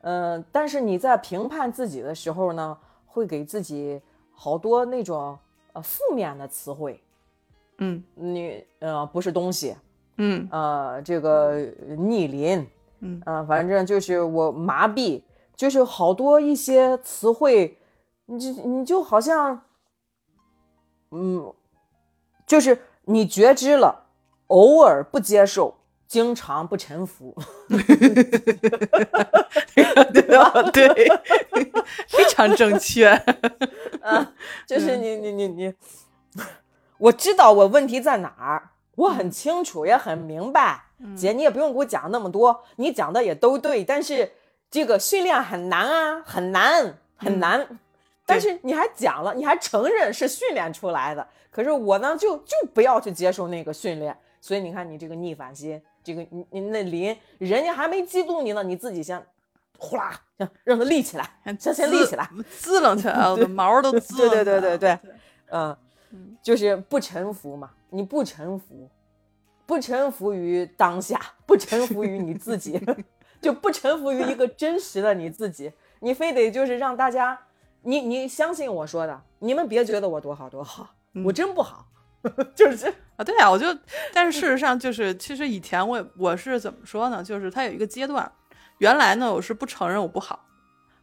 [SPEAKER 2] 嗯，但是你在评判自己的时候呢，会给自己好多那种呃负面的词汇，
[SPEAKER 1] 嗯，
[SPEAKER 2] 你呃不是东西，
[SPEAKER 1] 嗯，
[SPEAKER 2] 呃这个逆鳞。
[SPEAKER 1] 嗯
[SPEAKER 2] 啊，反正就是我麻痹，就是好多一些词汇，你就你就好像，嗯，就是你觉知了，偶尔不接受，经常不臣服？*laughs*
[SPEAKER 1] 对，非常正确。*laughs*
[SPEAKER 2] 啊，就是你你你你，*laughs* 我知道我问题在哪儿，我很清楚，也很明白。姐，你也不用给我讲那么多，你讲的也都对，但是这个训练很难啊，很难很难。*laughs* 但是你还讲了，你还承认是训练出来的，可是我呢，就就不要去接受那个训练。所以你看，你这个逆反心，这个你你那林，人家还没激怒你呢，你自己先呼啦，让他立起来，先先立起来，
[SPEAKER 1] 滋楞起来，*laughs* 毛都滋。
[SPEAKER 2] 对对对对对，嗯，就是不臣服嘛，你不臣服。不臣服于当下，不臣服于你自己，*laughs* 就不臣服于一个真实的你自己。你非得就是让大家，你你相信我说的，你们别觉得我多好多好，我真不好，*laughs* 就是
[SPEAKER 1] 啊，对啊，我就，*laughs* 但是事实上就是，其实以前我我是怎么说呢？就是他有一个阶段，原来呢我是不承认我不好，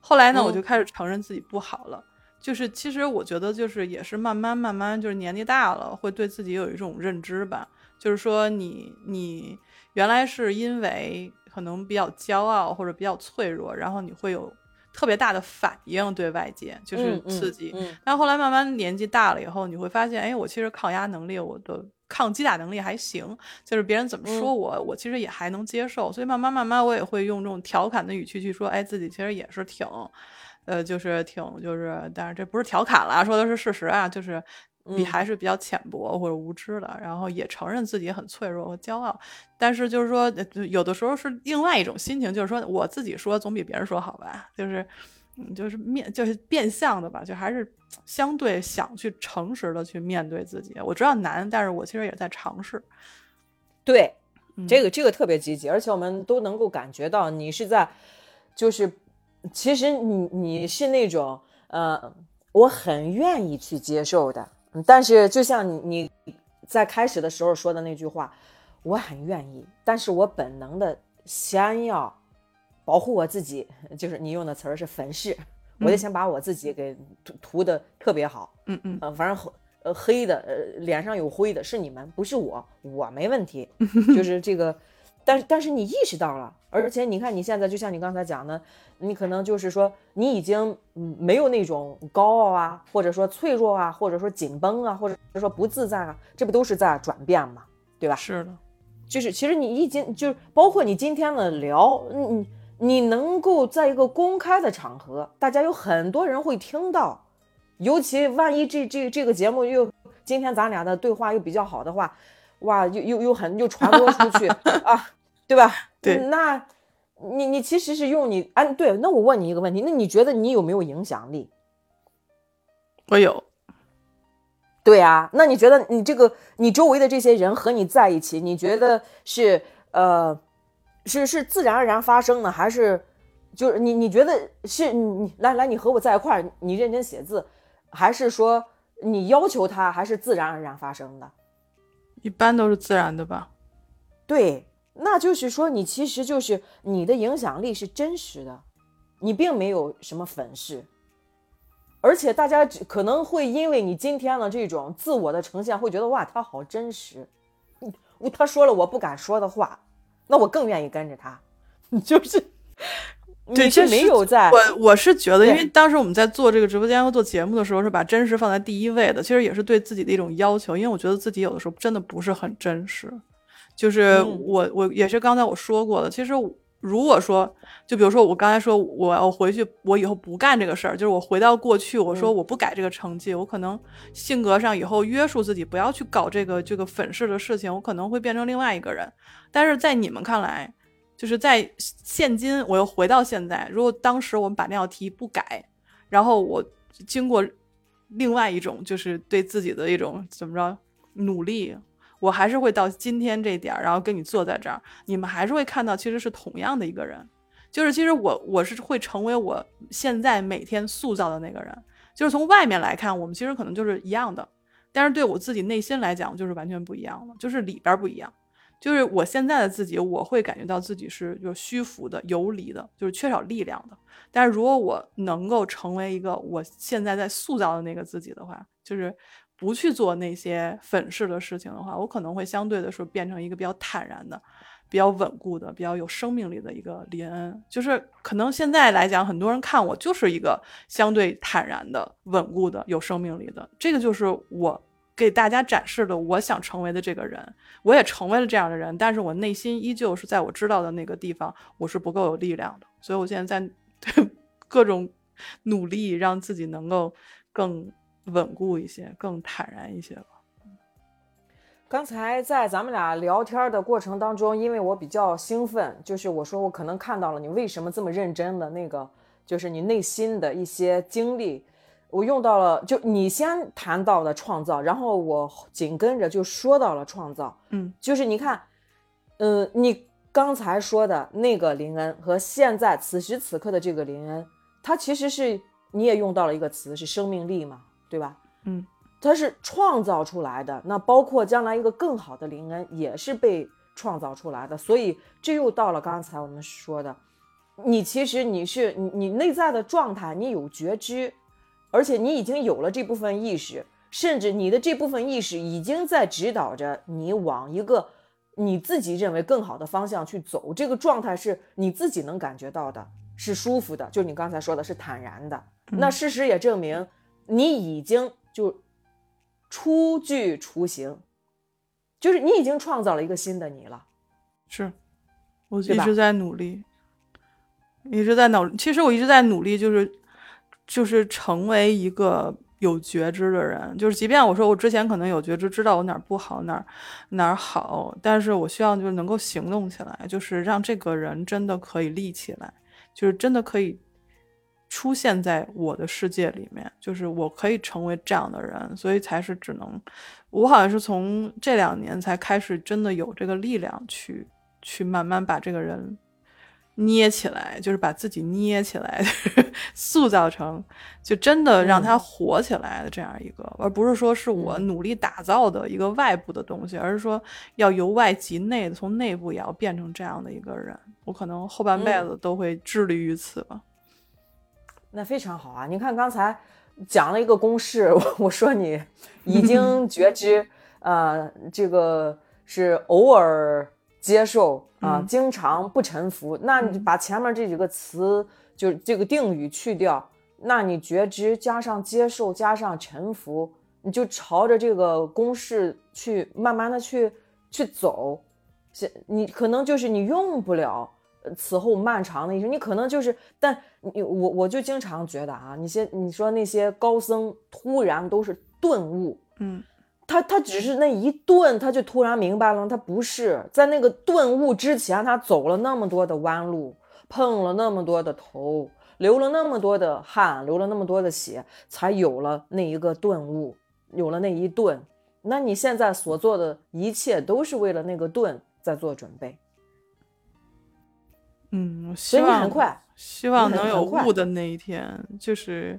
[SPEAKER 1] 后来呢我就开始承认自己不好了。就是其实我觉得就是也是慢慢慢慢就是年纪大了，会对自己有一种认知吧。就是说，你你原来是因为可能比较骄傲或者比较脆弱，然后你会有特别大的反应对外界，就是刺激。但后来慢慢年纪大了以后，你会发现，哎，我其实抗压能力、我的抗击打能力还行，就是别人怎么说我，我其实也还能接受。所以慢慢慢慢，我也会用这种调侃的语气去说，哎，自己其实也是挺，呃，就是挺就是，但是这不是调侃了，说的是事实啊，就是。比还是比较浅薄或者无知的，然后也承认自己很脆弱和骄傲，但是就是说，有的时候是另外一种心情，就是说我自己说总比别人说好吧，就是，嗯，就是面就是变相的吧，就还是相对想去诚实的去面对自己。我知道难，但是我其实也在尝试。
[SPEAKER 2] 对，这个这个特别积极，而且我们都能够感觉到你是在，就是其实你你是那种呃，我很愿意去接受的。但是，就像你你在开始的时候说的那句话，我很愿意，但是我本能的先要保护我自己，*laughs* 就是你用的词儿是粉饰，我得先把我自己给涂涂的特别好，
[SPEAKER 1] 嗯嗯，
[SPEAKER 2] 呃，反正呃黑的，呃脸上有灰的是你们，不是我，我没问题，*laughs* 就是这个。但是，但是你意识到了，而且你看你现在，就像你刚才讲的，你可能就是说，你已经没有那种高傲啊，或者说脆弱啊，或者说紧绷啊，或者说不自在啊，这不都是在转变吗？对吧？
[SPEAKER 1] 是的，
[SPEAKER 2] 就是其实你已经就是包括你今天的聊，你你能够在一个公开的场合，大家有很多人会听到，尤其万一这这这个节目又今天咱俩的对话又比较好的话，哇，又又又很又传播出去 *laughs* 啊。对吧？*laughs*
[SPEAKER 1] 对，
[SPEAKER 2] 那，你你其实是用你啊，对，那我问你一个问题，那你觉得你有没有影响力？
[SPEAKER 1] 我有。
[SPEAKER 2] 对啊，那你觉得你这个你周围的这些人和你在一起，你觉得是呃，是是自然而然发生的，还是就是你你觉得是你来来你和我在一块儿，你认真写字，还是说你要求他，还是自然而然发生的？
[SPEAKER 1] 一般都是自然的吧。
[SPEAKER 2] 对，那就是说你其实就是你的影响力是真实的，你并没有什么粉饰，而且大家只可能会因为你今天的这种自我的呈现，会觉得哇他好真实，嗯，他说了我不敢说的话，那我更愿意跟着他，*laughs* 就是。
[SPEAKER 1] 你，
[SPEAKER 2] 这没有在。
[SPEAKER 1] 我我是觉得，因为当时我们在做这个直播间和做节目的时候，是把真实放在第一位的。其实也是对自己的一种要求，因为我觉得自己有的时候真的不是很真实。就是我我也是刚才我说过的，其实如果说，就比如说我刚才说我要回去，我以后不干这个事儿，就是我回到过去，我说我不改这个成绩，我可能性格上以后约束自己不要去搞这个这个粉饰的事情，我可能会变成另外一个人。但是在你们看来。就是在现今，我又回到现在。如果当时我们把那道题不改，然后我经过另外一种，就是对自己的一种怎么着努力，我还是会到今天这点儿，然后跟你坐在这儿，你们还是会看到其实是同样的一个人。就是其实我我是会成为我现在每天塑造的那个人。就是从外面来看，我们其实可能就是一样的，但是对我自己内心来讲，就是完全不一样了，就是里边不一样。就是我现在的自己，我会感觉到自己是就虚浮的、游离的，就是缺少力量的。但是如果我能够成为一个我现在在塑造的那个自己的话，就是不去做那些粉饰的事情的话，我可能会相对的说变成一个比较坦然的、比较稳固的、比较有生命力的一个林恩。就是可能现在来讲，很多人看我就是一个相对坦然的、稳固的、有生命力的，这个就是我。给大家展示的我想成为的这个人，我也成为了这样的人，但是我内心依旧是在我知道的那个地方，我是不够有力量的，所以我现在在 *laughs* 各种努力，让自己能够更稳固一些，更坦然一些吧。
[SPEAKER 2] 刚才在咱们俩聊天的过程当中，因为我比较兴奋，就是我说我可能看到了你为什么这么认真的那个，就是你内心的一些经历。我用到了，就你先谈到的创造，然后我紧跟着就说到了创造。
[SPEAKER 1] 嗯，
[SPEAKER 2] 就是你看，嗯，你刚才说的那个林恩和现在此时此刻的这个林恩，他其实是你也用到了一个词，是生命力嘛，对吧？
[SPEAKER 1] 嗯，
[SPEAKER 2] 它是创造出来的，那包括将来一个更好的林恩也是被创造出来的，所以这又到了刚才我们说的，你其实你是你你内在的状态，你有觉知。而且你已经有了这部分意识，甚至你的这部分意识已经在指导着你往一个你自己认为更好的方向去走。这个状态是你自己能感觉到的，是舒服的。就你刚才说的是坦然的。那事实也证明，你已经就初具雏形，就是你已经创造了一个新的你了。
[SPEAKER 1] 是，我一直在努力，一直在努。其实我一直在努力，就是。就是成为一个有觉知的人，就是即便我说我之前可能有觉知，知道我哪儿不好，哪儿哪儿好，但是我希望就是能够行动起来，就是让这个人真的可以立起来，就是真的可以出现在我的世界里面，就是我可以成为这样的人，所以才是只能，我好像是从这两年才开始真的有这个力量去去慢慢把这个人。捏起来，就是把自己捏起来，*laughs* 塑造成就真的让他活起来的这样一个，而不是说是我努力打造的一个外部的东西，而是说要由外及内的，从内部也要变成这样的一个人。我可能后半辈子都会致力于此吧。
[SPEAKER 2] 那非常好啊！你看刚才讲了一个公式，我说你已经 *laughs* 觉知，呃，这个是偶尔接受。啊，经常不臣服，那你把前面这几个词，就这个定语去掉，那你觉知加上接受加上臣服，你就朝着这个公式去慢慢的去去走，你可能就是你用不了此后漫长的一生，你可能就是，但你我我就经常觉得啊，你些你说那些高僧突然都是顿悟，
[SPEAKER 1] 嗯。
[SPEAKER 2] 他他只是那一顿，他就突然明白了，他不是在那个顿悟之前，他走了那么多的弯路，碰了那么多的头，流了那么多的汗，流了那么多的血，才有了那一个顿悟，有了那一顿。那你现在所做的一切，都是为了那个顿在做准备。
[SPEAKER 1] 嗯，
[SPEAKER 2] 所以你很快，
[SPEAKER 1] 希望能有悟的那一天，就是，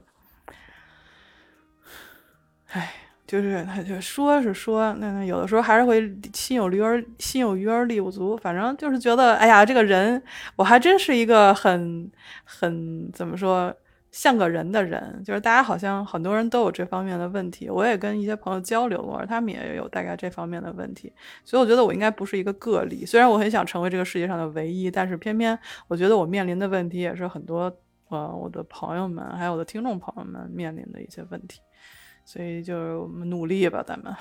[SPEAKER 1] 唉，就是他就说是说，那那有的时候还是会心有余而心有余而力不足，反正就是觉得，哎呀，这个人我还真是一个很很怎么说。像个人的人，就是大家好像很多人都有这方面的问题。我也跟一些朋友交流过，他们也有大概这方面的问题，所以我觉得我应该不是一个个例。虽然我很想成为这个世界上的唯一，但是偏偏我觉得我面临的问题也是很多呃我的朋友们还有我的听众朋友们面临的一些问题。所以就我们努力吧，咱们。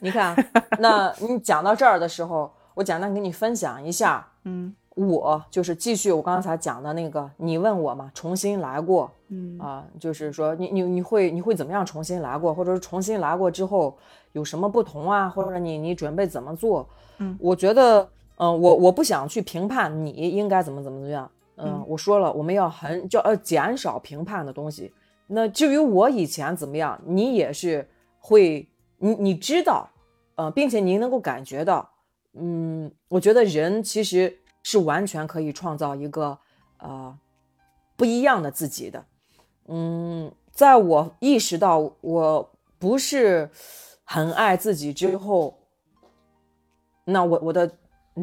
[SPEAKER 2] 你看，那你讲到这儿的时候，我简单给你分享一下，
[SPEAKER 1] 嗯
[SPEAKER 2] 我就是继续我刚才讲的那个，你问我嘛，重新来过
[SPEAKER 1] 嗯。
[SPEAKER 2] 啊、就是说你你你会你会怎么样重新来过，或者是重新来过之后有什么不同啊，或者你你准备怎么做？
[SPEAKER 1] 嗯，
[SPEAKER 2] 我觉得，嗯、我我不想去评判你应该怎么怎么怎么样，嗯，
[SPEAKER 1] 嗯
[SPEAKER 2] 我说了，我们要很叫呃减少评判的东西。那至于我以前怎么样，你也是会，你你知道，呃，并且您能够感觉到，嗯，我觉得人其实是完全可以创造一个呃不一样的自己的。嗯，在我意识到我不是很爱自己之后，那我我的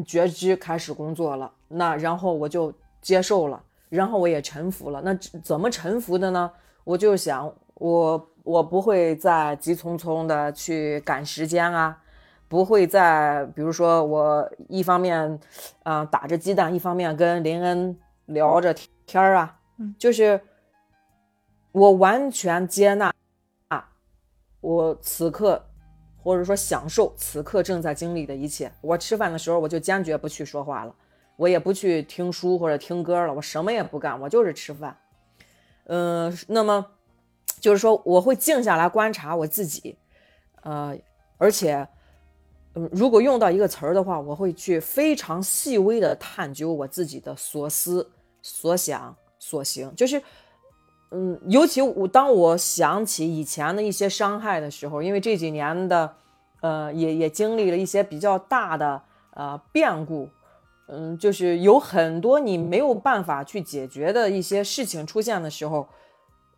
[SPEAKER 2] 觉知开始工作了，那然后我就接受了，然后我也臣服了。那怎么臣服的呢？我就想，我我不会再急匆匆的去赶时间啊，不会在比如说我一方面啊、呃打着鸡蛋，一方面跟林恩聊着天儿啊，
[SPEAKER 1] 嗯
[SPEAKER 2] 就是我完全接纳啊，我此刻或者说享受此刻正在经历的一切。我吃饭的时候，我就坚决不去说话了，我也不去听书或者听歌了，我什么也不干，我就是吃饭。嗯、那么就是说，我会静下来观察我自己，呃，而且，嗯，如果用到一个词儿的话，我会去非常细微的探究我自己的所思、所想、所行，就是。嗯，尤其我当我想起以前的一些伤害的时候，因为这几年的，呃，也也经历了一些比较大的呃变故，嗯，就是有很多你没有办法去解决的一些事情出现的时候，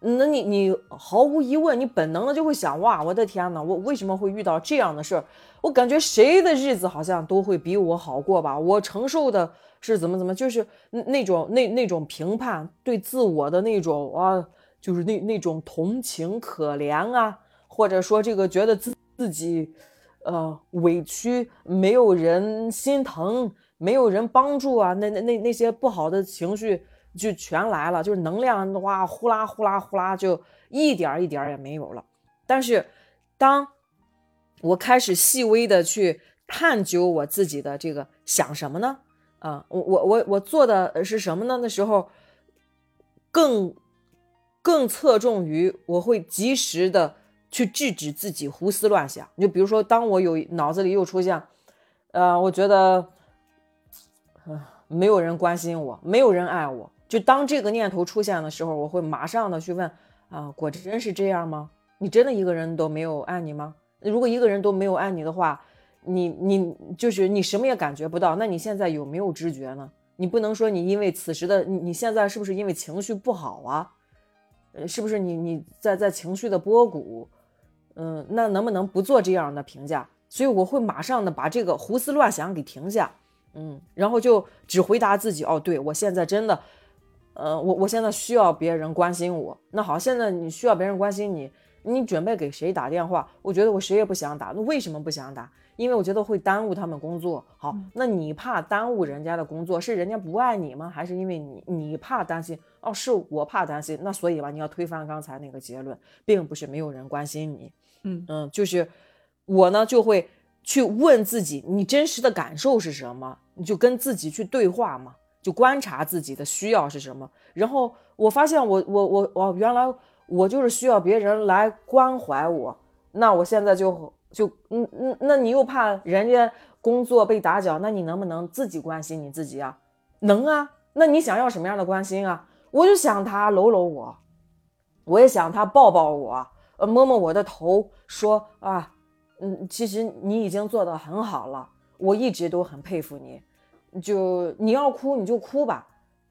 [SPEAKER 2] 那你你毫无疑问，你本能的就会想，哇，我的天呐，我为什么会遇到这样的事儿？我感觉谁的日子好像都会比我好过吧？我承受的是怎么怎么，就是那那种那那种评判对自我的那种啊，就是那那种同情可怜啊，或者说这个觉得自自己呃委屈，没有人心疼，没有人帮助啊，那那那那些不好的情绪就全来了，就是能量哇呼啦呼啦呼啦就一点一点也没有了。但是当我开始细微的去探究我自己的这个想什么呢？啊，我我我我做的是什么呢？那时候更更侧重于我会及时的去制止自己胡思乱想。就比如说，当我有脑子里又出现，呃，我觉得，呃，没有人关心我，没有人爱我，就当这个念头出现的时候，我会马上的去问啊，果真是这样吗？你真的一个人都没有爱你吗？如果一个人都没有爱你的话，你你就是你什么也感觉不到，那你现在有没有知觉呢？你不能说你因为此时的你现在是不是因为情绪不好啊？呃，是不是你你在在情绪的波谷？嗯，那能不能不做这样的评价？所以我会马上的把这个胡思乱想给停下，嗯，然后就只回答自己，哦，对我现在真的，呃，我我现在需要别人关心我。那好，现在你需要别人关心你，你准备给谁打电话？我觉得我谁也不想打，那为什么不想打？因为我觉得会耽误他们工作。好，那你怕耽误人家的工作，是人家不爱你吗？还是因为你你怕担心？哦，是我怕担心。那所以吧，你要推翻刚才那个结论，并不是没有人关心你。
[SPEAKER 1] 嗯
[SPEAKER 2] 嗯，就是我呢就会去问自己，你真实的感受是什么？你就跟自己去对话嘛，就观察自己的需要是什么。然后我发现我我我我原来我就是需要别人来关怀我，那我现在就就嗯嗯，那你又怕人家工作被打搅，那你能不能自己关心你自己啊？能啊，那你想要什么样的关心啊？我就想他搂搂我，我也想他抱抱我。呃，摸摸我的头，说啊，嗯，其实你已经做得很好了，我一直都很佩服你。就你要哭你就哭吧，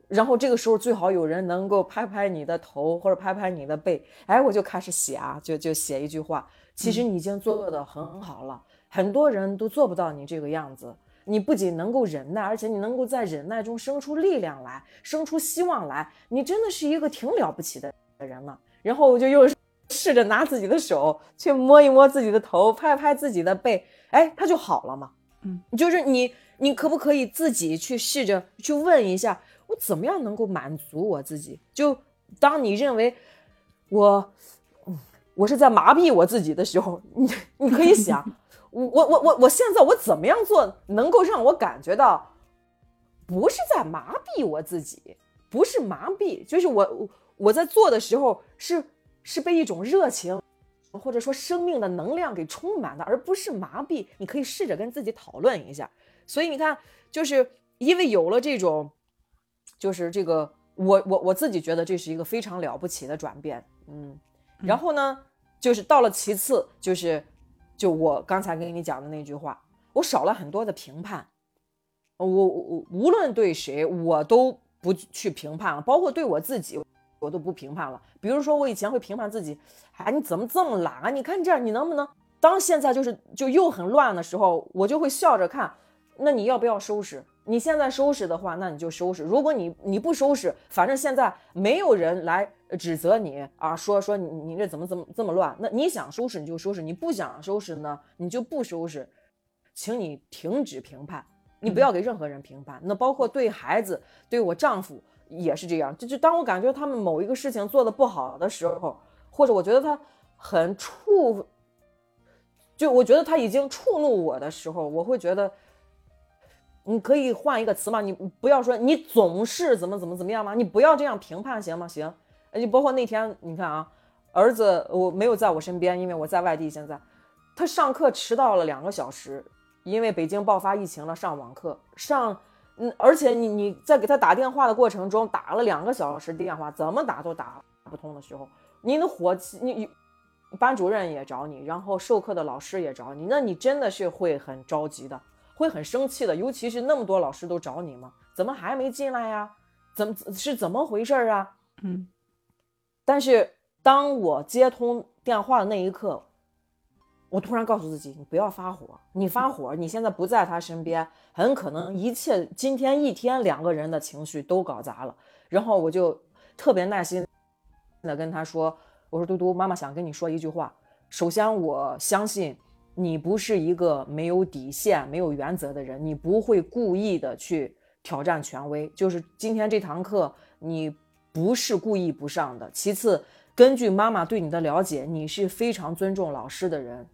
[SPEAKER 2] 然后这个时候最好有人能够拍拍你的头或者拍拍你的背，哎，我就开始写啊，就就写一句话。其实你已经做的很好了，很多人都做不到你这个样子。你不仅能够忍耐，而且你能够在忍耐中生出力量来，生出希望来，你真的是一个挺了不起的人了。然后我就又试着拿自己的手去摸一摸自己的头，拍拍自己的背，哎，他就好了嘛。
[SPEAKER 1] 嗯，
[SPEAKER 2] 就是你，你可不可以自己去试着去问一下？我怎么样能够满足我自己？就当你认为我，我是在麻痹我自己的时候，你你可以想，我我我我我现在我怎么样做能够让我感觉到不是在麻痹我自己，不是麻痹，就是我我在做的时候是是被一种热情或者说生命的能量给充满的，而不是麻痹。你可以试着跟自己讨论一下。所以你看，就是因为有了这种。就是这个，我我我自己觉得这是一个非常了不起的转变，嗯，然后呢，就是到了其次，就是就我刚才跟你讲的那句话，我少了很多的评判，我我无论对谁，我都不去评判了，包括对我自己，我都不评判了。比如说我以前会评判自己，哎，你怎么这么懒啊？你看这样，你能不能？当现在就是就又很乱的时候，我就会笑着看，那你要不要收拾？你现在收拾的话，那你就收拾。如果你你不收拾，反正现在没有人来指责你啊，说说你你这怎么怎么这么乱？那你想收拾你就收拾，你不想收拾呢，你就不收拾。请你停止评判，你不要给任何人评判。那包括对孩子，对我丈夫也是这样。就就当我感觉他们某一个事情做的不好的时候，或者我觉得他很触，就我觉得他已经触怒我的时候，我会觉得。你可以换一个词吗？你不要说你总是怎么怎么怎么样吗？你不要这样评判行吗？行，就包括那天你看啊，儿子我没有在我身边，因为我在外地。现在他上课迟到了两个小时，因为北京爆发疫情了，上网课上，嗯，而且你你在给他打电话的过程中打了两个小时电话，怎么打都打不通的时候，你的火气，你班主任也找你，然后授课的老师也找你，那你真的是会很着急的。会很生气的，尤其是那么多老师都找你吗？怎么还没进来呀？怎么是怎么回事啊？
[SPEAKER 1] 嗯。
[SPEAKER 2] 但是当我接通电话的那一刻，我突然告诉自己：你不要发火，你发火，你现在不在他身边，很可能一切今天一天两个人的情绪都搞砸了。然后我就特别耐心的跟他说：“我说嘟嘟，妈妈想跟你说一句话。首先，我相信。”你不是一个没有底线、没有原则的人，你不会故意的去挑战权威。就是今天这堂课，你不是故意不上的。其次，根据妈妈对你的了解，你是非常尊重老师的人。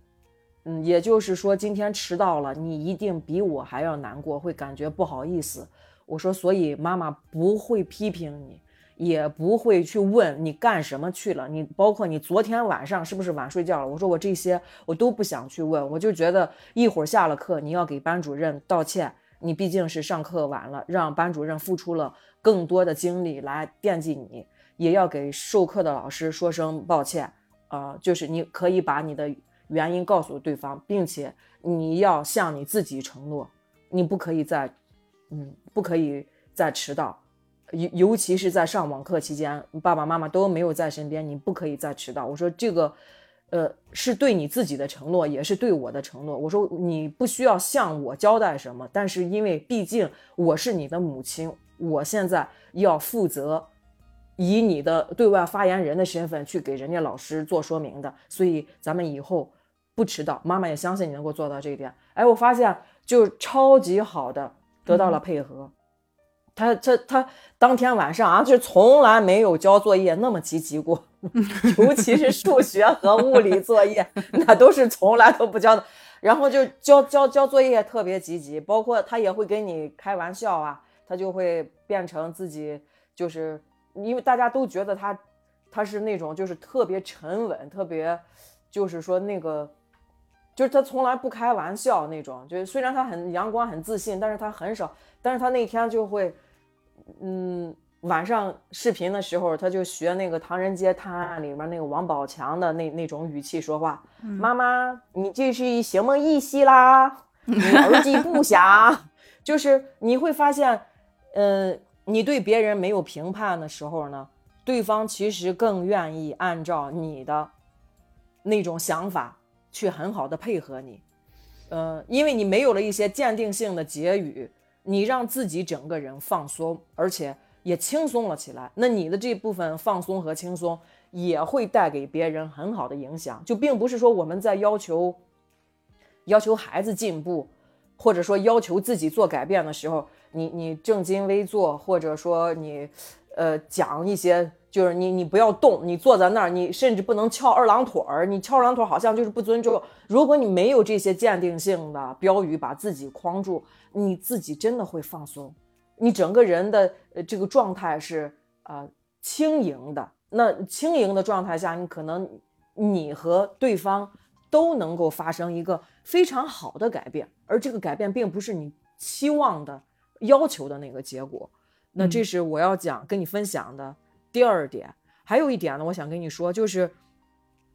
[SPEAKER 2] 嗯，也就是说，今天迟到了，你一定比我还要难过，会感觉不好意思。我说，所以妈妈不会批评你。也不会去问你干什么去了，你包括你昨天晚上是不是晚睡觉了？我说我这些我都不想去问，我就觉得一会儿下了课你要给班主任道歉，你毕竟是上课晚了，让班主任付出了更多的精力来惦记你，也要给授课的老师说声抱歉啊，就是你可以把你的原因告诉对方，并且你要向你自己承诺，你不可以再，嗯，不可以再迟到。尤尤其是在上网课期间，爸爸妈妈都没有在身边，你不可以再迟到。我说这个，呃，是对你自己的承诺，也是对我的承诺。我说你不需要向我交代什么，但是因为毕竟我是你的母亲，我现在要负责以你的对外发言人的身份去给人家老师做说明的，所以咱们以后不迟到。妈妈也相信你能够做到这一点。哎，我发现就超级好的得到了配合。他他他当天晚上啊，就从来没有交作业那么积极过，*laughs* 尤其是数学和物理作业，那都是从来都不交的。然后就交交交作业特别积极，包括他也会跟你开玩笑啊，他就会变成自己，就是因为大家都觉得他他是那种就是特别沉稳，特别就是说那个，就是他从来不开玩笑那种。就是虽然他很阳光很自信，但是他很少，但是他那天就会。嗯，晚上视频的时候，他就学那个《唐人街探案》里面那个王宝强的那那种语气说话。妈妈，你这是什么意思啦？你耳机不 *laughs* 响？就是你会发现，呃，你对别人没有评判的时候呢，对方其实更愿意按照你的那种想法去很好的配合你。呃，因为你没有了一些鉴定性的结语，你让自己整个人放松，而且也轻松了起来。那你的这部分放松和轻松也会带给别人很好的影响。就并不是说我们在要求要求孩子进步，或者说要求自己做改变的时候，你你正襟危坐，或者说你呃讲一些。就是你，你不要动，你坐在那儿，你甚至不能翘二郎腿儿。你翘二郎腿儿好像就是不尊重。如果你没有这些鉴定性的标语把自己框住，你自己真的会放松，你整个人的呃这个状态是呃轻盈的。那轻盈的状态下，你可能你和对方都能够发生一个非常好的改变，而这个改变并不是你期望的、要求的那个结果。那这是我要讲跟你分享的。第二点，还有一点呢，我想跟你说，就是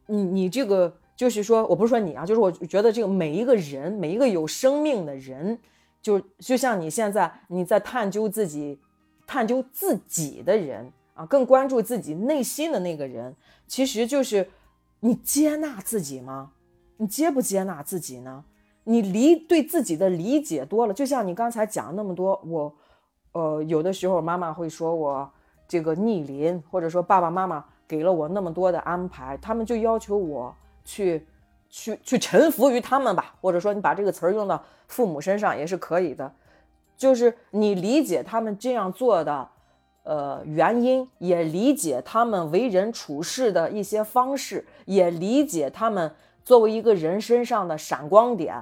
[SPEAKER 2] 你你这个，就是说我不是说你啊，就是我觉得这个每一个人，每一个有生命的人，就就像你现在你在探究自己、探究自己的人啊，更关注自己内心的那个人，其实就是你接纳自己吗？你接不接纳自己呢？你理对自己的理解多了，就像你刚才讲那么多，我呃有的时候妈妈会说我。这个逆鳞，或者说爸爸妈妈给了我那么多的安排，他们就要求我去去去臣服于他们吧，或者说你把这个词儿用到父母身上也是可以的，就是你理解他们这样做的呃原因，也理解他们为人处事的一些方式，也理解他们作为一个人身上的闪光点。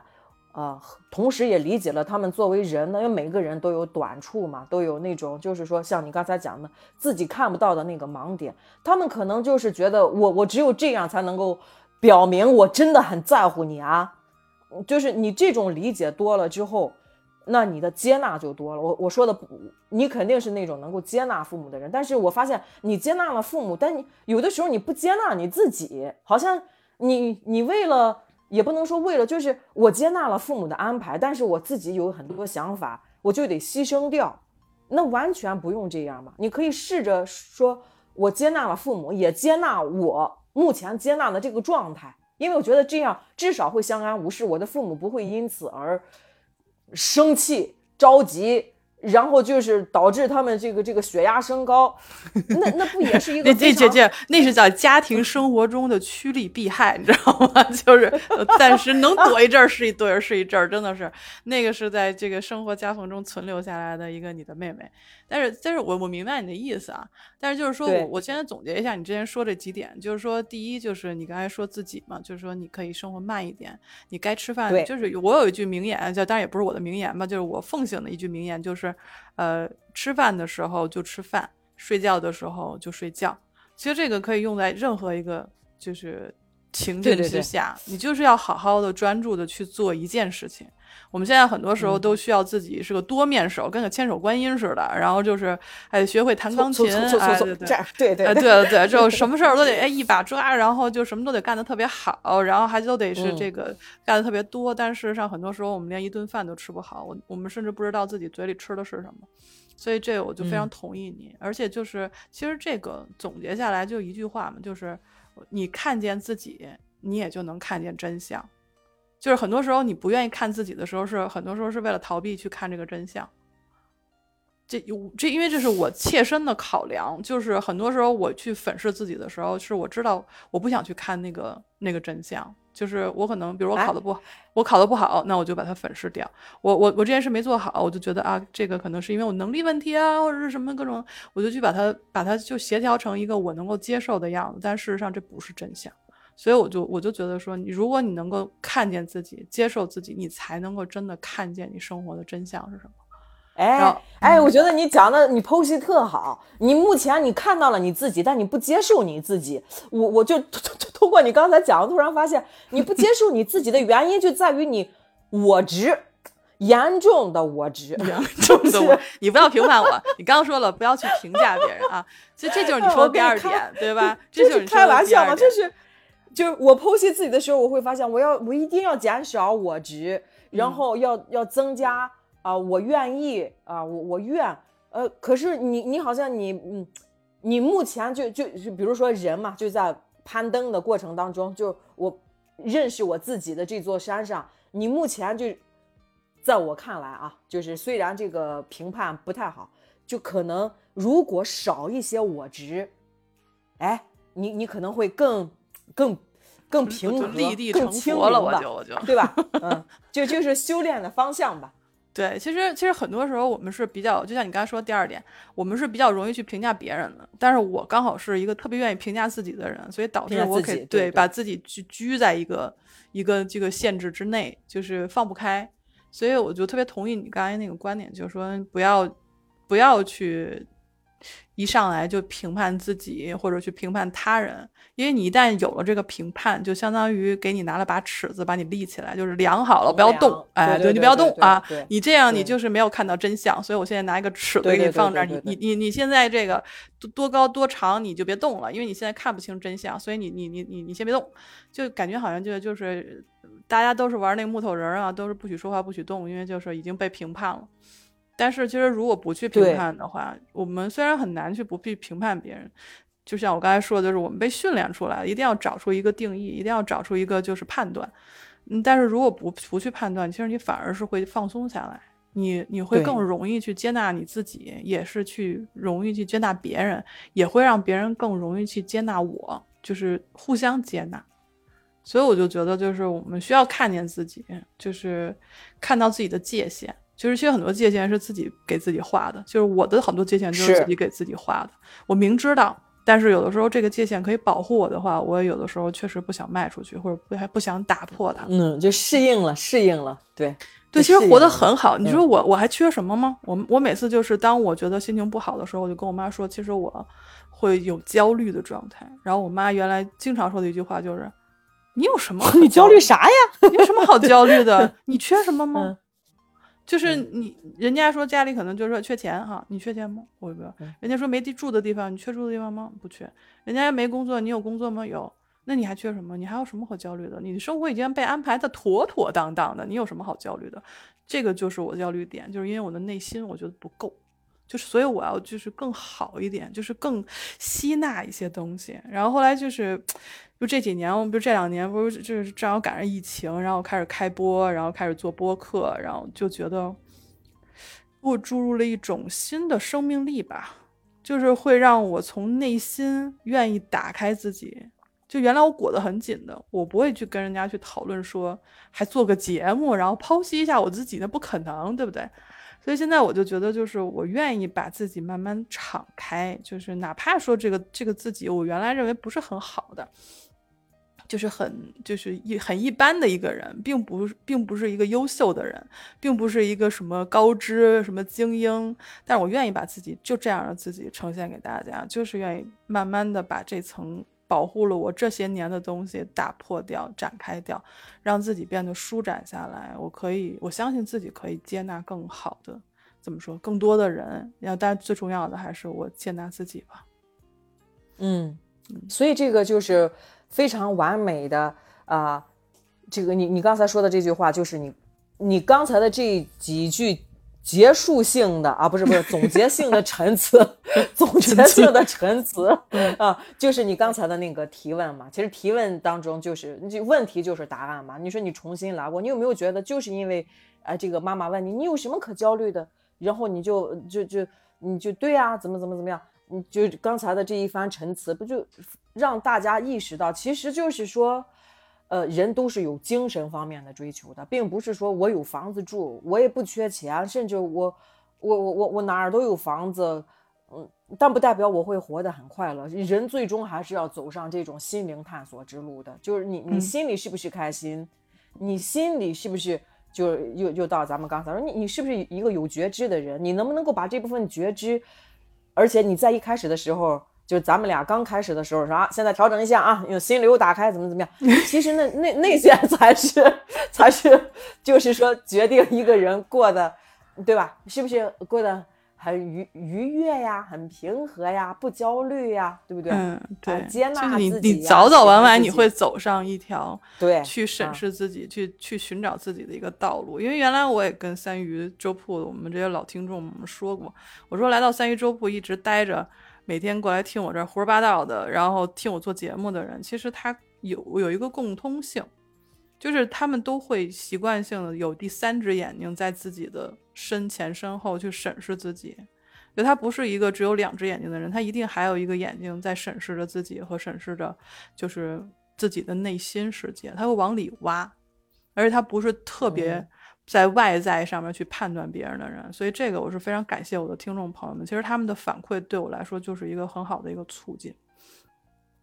[SPEAKER 2] 啊，同时也理解了他们作为人呢，因为每个人都有短处嘛，都有那种就是说像你刚才讲的自己看不到的那个盲点，他们可能就是觉得我我只有这样才能够表明我真的很在乎你啊，就是你这种理解多了之后，那你的接纳就多了。我我说的不，你肯定是那种能够接纳父母的人，但是我发现你接纳了父母，但你有的时候你不接纳你自己，好像你你为了。也不能说为了，就是我接纳了父母的安排，但是我自己有很多想法，我就得牺牲掉。那完全不用这样嘛，你可以试着说，我接纳了父母，也接纳我目前接纳的这个状态，因为我觉得这样至少会相安无事，我的父母不会因此而生气着急。然后就是导致他们这个这个血压升高，*laughs* 那那不也是一个？那
[SPEAKER 1] 这姐姐那是叫家庭生活中的趋利避害，你知道吗？*laughs* 就是暂时能躲一阵儿是一躲是一阵儿，真的是那个是在这个生活夹缝中存留下来的一个你的妹妹。但是但是我我明白你的意思啊，但是就是说我我现在总结一下你之前说这几点，就是说第一就是你刚才说自己嘛，就是说你可以生活慢一点，你该吃饭就是我有一句名言叫，当然也不是我的名言吧，就是我奉行的一句名言就是。呃，吃饭的时候就吃饭，睡觉的时候就睡觉。其实这个可以用在任何一个就是情境之下，你就是要好好的专注的去做一件事情。我们现在很多时候都需要自己是个多面手，跟个千手观音似的，然后就是还得学会弹钢琴，哎对
[SPEAKER 2] 对对
[SPEAKER 1] 对对对，就什么事儿都得哎一把抓，然后就什么都得干得特别好，然后还都得是这个干得特别多。但事实上，很多时候我们连一顿饭都吃不好，我我们甚至不知道自己嘴里吃的是什么。所以这个我就非常同意你，而且就是其实这个总结下来就一句话嘛，就是你看见自己，你也就能看见真相。就是很多时候你不愿意看自己的时候，是很多时候是为了逃避去看这个真相。这有这，因为这是我切身的考量。就是很多时候我去粉饰自己的时候，是我知道我不想去看那个那个真相。就是我可能，比如我考的不，我考的不好，那我就把它粉饰掉。我我我这件事没做好，我就觉得啊，这个可能是因为我能力问题啊，或者是什么各种，我就去把它把它就协调成一个我能够接受的样子。但事实上这不是真相。所以我就我就觉得说，你如果你能够看见自己，接受自己，你才能够真的看见你生活的真相是什么。
[SPEAKER 2] 哎哎，我觉得你讲的你剖析特好。你目前你看到了你自己，但你不接受你自己。我我就通过你刚才讲，突然发现你不接受你自己的原因就在于你我执，严重的我执，
[SPEAKER 1] 严 *laughs* 重的我。你不要评判我，你刚刚说了不要去评价别人啊。这这就是你说的第二点，对吧？*laughs* 这就
[SPEAKER 2] 是开玩笑嘛？这是。就是我剖析自己的时候，我会发现，我要我一定要减少我值，然后要要增加啊，我愿意啊，我我愿呃，可是你你好像你嗯，你目前就就就比如说人嘛，就在攀登的过程当中，就我认识我自己的这座山上，你目前就在我看来啊，就是虽然这个评判不太好，就可能如果少一些我执，哎，你你可能会更更更平和、
[SPEAKER 1] 立地
[SPEAKER 2] 更
[SPEAKER 1] 成佛了，
[SPEAKER 2] 吧
[SPEAKER 1] 我就我就
[SPEAKER 2] 对吧？嗯，就就是修炼的方向吧。
[SPEAKER 1] 对，其实其实很多时候我们是比较，就像你刚才说的第二点，我们是比较容易去评价别人的。但是我刚好是一个特别愿意评价自己的人，所以导致我可以
[SPEAKER 2] 对对
[SPEAKER 1] 把自己拘拘在一个一个这个限制之内，就是放不开。所以我就特别同意你刚才那个观点，就是说不要不要去一上来就评判自己或者去评判他人，因为你一旦有了这个评判，就相当于给你拿了把尺子把你立起来，就是量好了，不要动
[SPEAKER 2] 量，
[SPEAKER 1] 哎，
[SPEAKER 2] 对对
[SPEAKER 1] 你不要动啊，你这样你就是没有看到真相，所以我现在拿一个尺子给你放这儿，你你你你现在这个多多高多长你就别动了，因为你现在看不清真相，所以你你你你你先别动，就感觉好像就就是大家都是玩那个木头人啊，都是不许说话不许动，因为就是已经被评判了。但是其实如果不去评判的话，我们虽然很难去不去评判别人，就像我刚才说的，就是我们被训练出来，一定要找出一个定义，一定要找出一个就是判断。嗯，但是如果不不去判断，其实你反而是会放松下来，你你会更容易去接纳你自己，也是去容易去接纳别人，也会让别人更容易去接纳我，就是互相接纳。所以我就觉得，就是我们需要看见自己，就是看到自己的界限。就是其实很多界限是自己给自己画的，就是我的很多界限就是
[SPEAKER 2] 是
[SPEAKER 1] 自己给自己画的。我明知道，但是有的时候这个界限可以保护我的话，我也有的时候确实不想迈出去，或者不还不想打破它。
[SPEAKER 2] 嗯，就适应了，适应了，对
[SPEAKER 1] 对，其实活得很好。你
[SPEAKER 2] 嗯
[SPEAKER 1] 说我我还缺什么吗？我我每次就是当我觉得心情不好的时候，我就跟我妈说，其实我会有焦虑的状态。然后我妈原来经常说的一句话就是：“你有什么 *laughs*
[SPEAKER 2] 你焦虑啥呀？
[SPEAKER 1] 你有什么好焦虑的？*laughs* 你缺什么吗？
[SPEAKER 2] 嗯
[SPEAKER 1] 就是你，人家说家里可能就是说缺钱哈，你缺钱吗？我不。
[SPEAKER 2] 嗯
[SPEAKER 1] 人家说没地住的地方，你缺住的地方吗？不缺。人家没工作，你有工作吗？有。那你还缺什么？你还有什么好焦虑的？你的生活已经被安排的妥妥当当的，你有什么好焦虑的？这个就是我焦虑点，就是因为我的内心我觉得不够，就是所以我要就是更好一点，就是更吸纳一些东西。然后后来就是，就这几年，我不是这两年不是就是正好赶上疫情，然后开始开播，然后开始做播客，然后就觉得给我注入了一种新的生命力吧，就是会让我从内心愿意打开自己。就原来我裹得很紧的，我不会去跟人家去讨论说，还做个节目，然后剖析一下我自己，那不可能，对不对？所以现在我就觉得，就是我愿意把自己慢慢敞开，就是哪怕说这个这个自己，我原来认为不是很好的，就是很就是一很一般的一个人，并不是并不是一个优秀的人，并不是一个什么高知什么精英，但是我愿意把自己就这样让自己呈现给大家，就是愿意慢慢的把这层保护了我这些年的东西打破掉、展开掉，让自己变得舒展下来。我可以，我相信自己可以接纳更好的，怎么说，更多的人。然后，但最重要的还是我接纳自己吧。
[SPEAKER 2] 嗯，所以这个就是非常完美的啊、这个你你刚才说的这句话，就是你你刚才的这几句结束性的啊，不是不是总结性的陈词，*laughs* 总结性的陈词啊，就是你刚才的那个提问嘛。其实提问当中就是这问题就是答案嘛。你说你重新来过，你有没有觉得就是因为啊、这个妈妈问你你有什么可焦虑的，然后你就就就你就对啊，怎么怎么怎么样。你就刚才的这一番陈词，不就让大家意识到，其实就是说，呃，人都是有精神方面的追求的，并不是说我有房子住，我也不缺钱，甚至我我我我我哪儿都有房子，嗯，但不代表我会活得很快乐。人最终还是要走上这种心灵探索之路的，就是你你
[SPEAKER 1] 嗯
[SPEAKER 2] 心里是不是开心，你心里是不是。就又又到咱们刚才说，你你是不是一个有觉知的人？你能不能够把这部分觉知而且你在一开始的时候，就是咱们俩刚开始的时候说啊，现在调整一下啊，用心流打开，怎么怎么样？*laughs* 其实那那那些才是才是，就是说决定一个人过的，对吧？是不是过得很愉愉悦呀，很平和呀，不焦虑呀，对不对？
[SPEAKER 1] 嗯，对，
[SPEAKER 2] 接纳
[SPEAKER 1] 你
[SPEAKER 2] 自己呀
[SPEAKER 1] 你早早晚晚你会走上一条
[SPEAKER 2] 对
[SPEAKER 1] 去审
[SPEAKER 2] 啊
[SPEAKER 1] 视自己、去去寻找自己的一个道路。因为原来我也跟三鱼粥铺我们这些老听众我们说过，我说来到三鱼粥铺一直待着，每天过来听我这胡说八道的，然后听我做节目的人，其实他有有一个共通性，就是他们都会习惯性的有第三只眼睛在自己的身前身后去审视自己。就他不是一个只有两只眼睛的人，他一定还有一个眼睛在审视着自己和审视着就是自己的内心世界，他会往里挖，而且他不是特别
[SPEAKER 2] 嗯
[SPEAKER 1] 在外在上面去判断别人的人，所以这个我是非常感谢我的听众朋友们，其实他们的反馈对我来说就是一个很好的一个促进，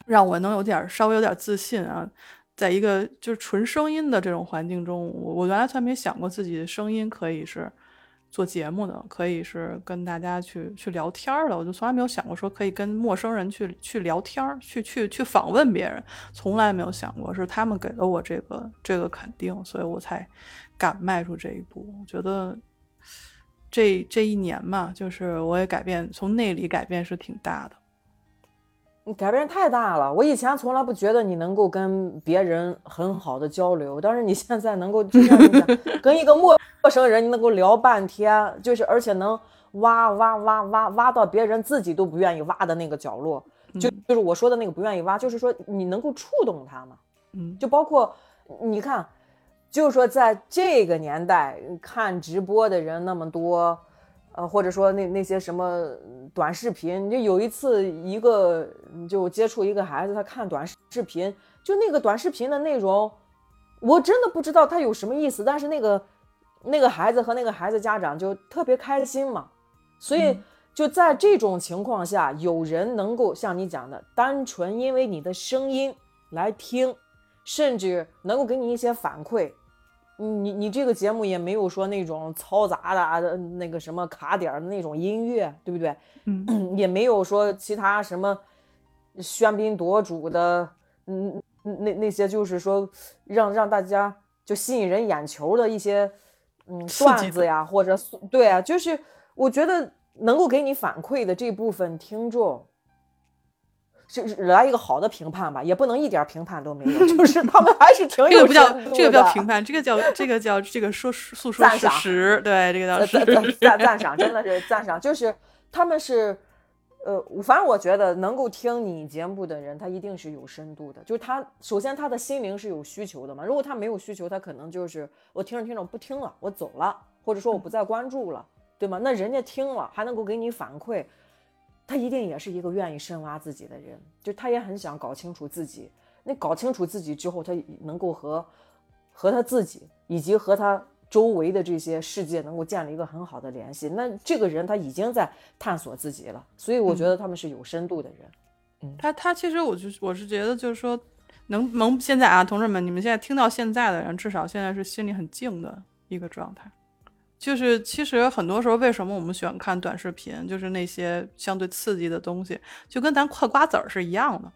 [SPEAKER 1] 让我能有点儿稍微有点儿自信啊。在一个就是纯声音的这种环境中，我我原来从来没想过自己的声音可以是做节目的，可以是跟大家去去聊天儿的，我就从来没有想过说可以跟陌生人去去聊天儿，去去去访问别人，从来没有想过，是他们给了我这个这个肯定，所以我才敢迈出这一步。我觉得这这一年嘛，就是我也改变，从内里改变是挺大的。
[SPEAKER 2] 你改变太大了。我以前从来不觉得你能够跟别人很好的交流，但是你现在能够就像你讲，跟一个陌陌生人你能够聊半天，就是而且能挖挖挖挖挖到别人自己都不愿意挖的那个角落，就就是我说的那个不愿意挖，就是说你能够触动他嘛。
[SPEAKER 1] 嗯，
[SPEAKER 2] 就包括你看，就是说在这个年代看直播的人那么多，呃，或者说那那些什么短视频，就有一次一个就接触一个孩子，他看短视频，就那个短视频的内容，我真的不知道他有什么意思，但是那个那个孩子和那个孩子家长就特别开心嘛，所以。就在这种情况下，有人能够像你讲的，单纯因为你的声音来听，甚至能够给你一些反馈。你你这个节目也没有说那种嘈杂的啊那个什么卡点儿的那种音乐，对不对？
[SPEAKER 1] 嗯，*clears throat*
[SPEAKER 2] 也没有说其他什么喧宾夺主的，嗯，那那些就是说让让大家就吸引人眼球的一些嗯段子呀，或者对啊，就是我觉得能够给你反馈的这部分听众。是是来一个好的评判吧，也不能一点评判都没有，*laughs* 就是他们还是挺有
[SPEAKER 1] 这个不叫这个不叫评判，这个叫这个叫这个说诉说事实，对，这个叫
[SPEAKER 2] 赞。赞赞赏，真的是赞赏，就是他们是，呃，反正我觉得能够听你节目的人，他一定是有深度的，就是他首先他的心灵是有需求的嘛，如果他没有需求，他可能就是我听着听着不听了，我走了，或者说我不再关注了，对吗？那人家听了还能够给你反馈，他一定也是一个愿意深挖自己的人，就他也很想搞清楚自己。那搞清楚自己之后，他能够和和他自己以及和他周围的这些世界能够建立一个很好的联系。那这个人他已经在探索自己了，所以我觉得他们是有深度的人。
[SPEAKER 1] 嗯他他其实我就我是觉得就是说，能能现在啊，同志们，你们现在听到现在的人，至少现在是心里很静的一个状态。就是其实很多时候，为什么我们喜欢看短视频，就是那些相对刺激的东西，就跟咱嗑瓜子儿是一样的。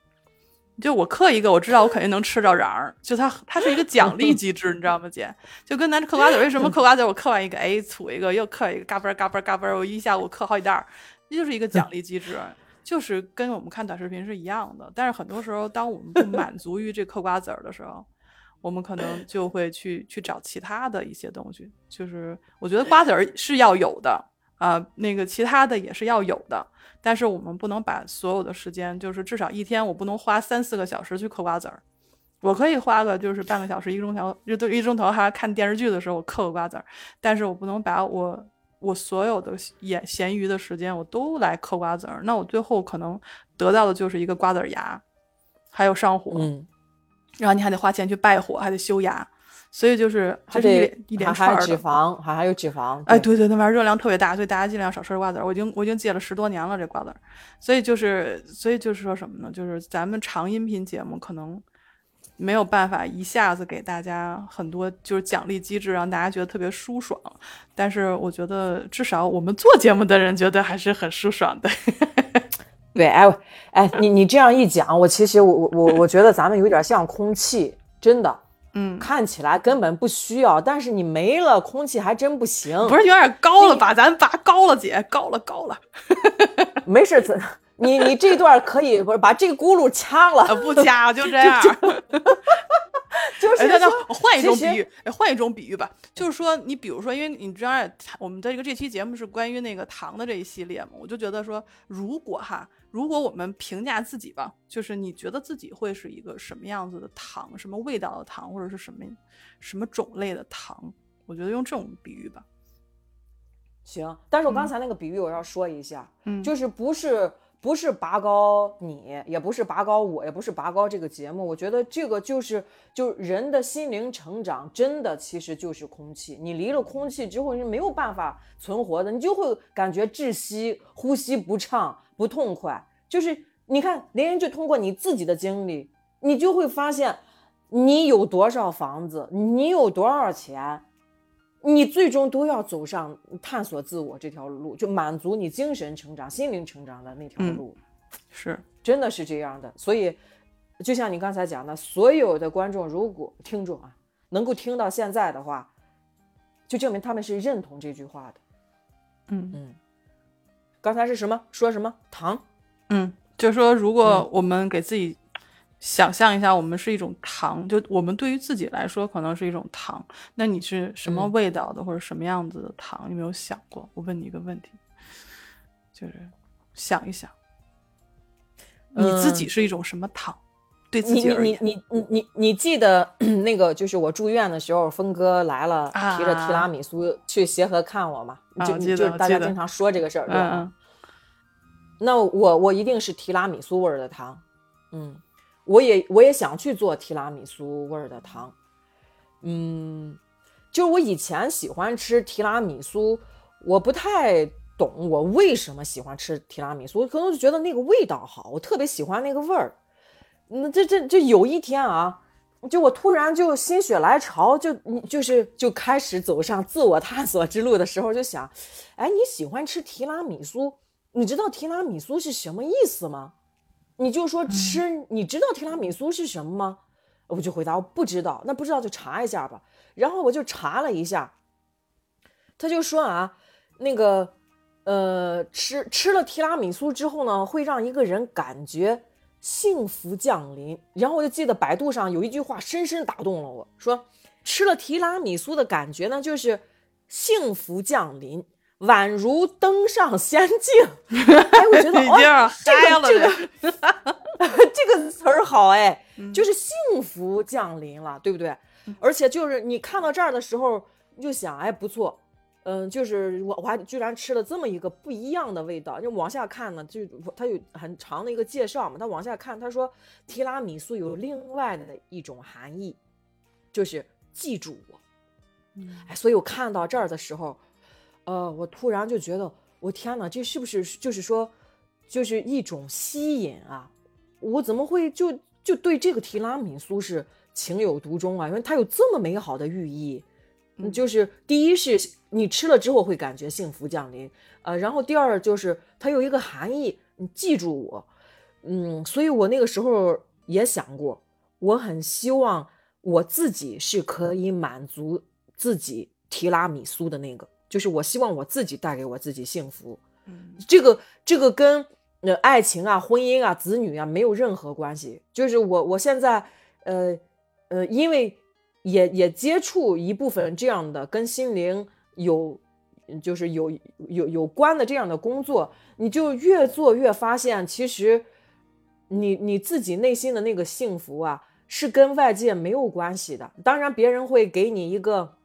[SPEAKER 1] 就我嗑一个，我知道我肯定能吃着瓤儿，就它它是一个奖励机制，你知道吗，姐？就跟咱嗑瓜子儿，为什么嗑瓜子儿我嗑完一个，哎，吐一个，又嗑一个，嘎嘣嘎嘣嘎嘣，我一下午嗑好几袋儿，这就是一个奖励机制，就是跟我们看短视频是一样的。但是很多时候，当我们不满足于这嗑瓜子儿的时候，我们可能就会去去找其他的一些东西。就是我觉得瓜子儿 *laughs* 是要有的啊、那个其他的也是要有的，但是我们不能把所有的时间，就是至少一天我不能花三四个小时去嗑瓜子儿。我可以花个就是半个小时、一个钟头，就一钟头，还看电视剧的时候我嗑个瓜子儿，但是我不能把我我所有的闲闲余的时间我都来嗑瓜子儿，那我最后可能得到的就是一个瓜子儿牙，还有上火，
[SPEAKER 2] 嗯，
[SPEAKER 1] 然后你还得花钱去拜火，还得修牙，所以就是
[SPEAKER 2] 还
[SPEAKER 1] 是一连一连。
[SPEAKER 2] 脂肪，还还有脂肪。
[SPEAKER 1] 哎，对对，那玩意儿热量特别大，所以大家尽量少吃瓜子儿。我已经我已经戒了十多年了这瓜子儿，所以就是所以就是说什么呢？就是咱们长音频节目可能没有办法一下子给大家很多就是奖励机制，让大家觉得特别舒爽。但是我觉得至少我们做节目的人觉得还是很舒爽的。*laughs*
[SPEAKER 2] 对，哎哎，你你这样一讲，我其实我我我我觉得咱们有点像空气，真的，
[SPEAKER 1] 嗯，
[SPEAKER 2] 看起来根本不需要，但是你没了空气还真不行。
[SPEAKER 1] 不是有点高了吧？咱拔高了，姐，高了，高了。*laughs*
[SPEAKER 2] 没事，咱你你这段可以不是把这个轱辘掐了？
[SPEAKER 1] 不掐，就这样。*laughs*
[SPEAKER 2] 就是
[SPEAKER 1] 那那我换一种比喻，哎，换一种比喻吧，就是说，你比如说，因为你知道，我们的这个这期节目是关于那个糖的这一系列嘛，我就觉得说，如果哈，如果我们评价自己吧，就是你觉得自己会是一个什么样子的糖，什么味道的糖，或者是什么什么种类的糖，我觉得用这种比喻吧。
[SPEAKER 2] 行，但是我刚才那个比喻我要说一下，
[SPEAKER 1] 嗯，
[SPEAKER 2] 就是不是不是拔高你，也不是拔高我，也不是拔高这个节目。我觉得这个就是就人的心灵成长，真的其实就是空气。你离了空气之后，你是没有办法存活的，你就会感觉窒息、呼吸不畅、不痛快。就是你看，连人就通过你自己的经历，你就会发现，你有多少房子，你有多少钱。你最终都要走上探索自我这条路，就满足你精神成长、心灵成长的那条路，
[SPEAKER 1] 是
[SPEAKER 2] 真的是这样的。所以，就像你刚才讲的，所有的观众如果听众啊能够听到现在的话，就证明他们是认同这句话的。
[SPEAKER 1] 嗯
[SPEAKER 2] 嗯，刚才是什么？说什么糖？
[SPEAKER 1] 嗯，就是说，如果我们给自己。想象一下，我们是一种糖，就我们对于自己来说可能是一种糖。那你是什么味道的，或者什么样子的糖？有没有想过？我问你一个问题，就是想一想，你自己是一种什么糖？对自己而
[SPEAKER 2] 言，你你你你你你记得 *clears throat* 那个就是我住院的时候，峰哥来了，提着提拉米苏去协和看我嘛？就就大家经常说这个事儿，对吧？那我我一定是提拉米苏味儿的糖，嗯。我也我也想去做提拉米苏味儿的糖，嗯，就是我以前喜欢吃提拉米苏，我不太懂我为什么喜欢吃提拉米苏，可能就觉得那个味道好，我特别喜欢那个味儿。那这这这有一天啊，就我突然就心血来潮，就你就是就开始走上自我探索之路的时候，就想，哎，你喜欢吃提拉米苏？你知道提拉米苏是什么意思吗？你就说吃，你知道提拉米苏是什么吗？我就回答我不知道。那不知道就查一下吧。然后我就查了一下，他就说啊，那个呃，吃吃了提拉米苏之后呢，会让一个人感觉幸福降临。然后我就记得百度上有一句话深深打动了我，说吃了提拉米苏的感觉呢，就是幸福降临。宛如登上仙境，*laughs* 哎，我觉得 *laughs* 哦，这个这个 *laughs* 这个词儿好哎，就是幸福降临了，对不对？而且就是你看到这儿的时候，你就想，哎，不错，嗯，就是我我还居然吃了这么一个不一样的味道。就往下看呢，就它有很长的一个介绍嘛，他往下看，他说提拉米苏有另外的一种含义，就是记住我。哎，所以我看到这儿的时候。呃，我突然就觉得，我天哪，这是不是就是说，就是一种吸引啊？我怎么会就就对这个提拉米苏是情有独钟啊？因为它有这么美好的寓意，就是第一是你吃了之后会感觉幸福降临，呃，然后第二就是它有一个含义，你记住我，嗯，所以我那个时候也想过，我很希望我自己是可以满足自己提拉米苏的那个。就是我希望我自己带给我自己幸福，
[SPEAKER 1] 嗯，
[SPEAKER 2] 这个这个跟呃爱情啊、婚姻啊、子女啊没有任何关系。就是我我现在呃呃，因为也也接触一部分这样的跟心灵有就是有有有关的这样的工作，你就越做越发现，其实你你自己内心的那个幸福啊，是跟外界没有关系的。当然，别人会给你一个，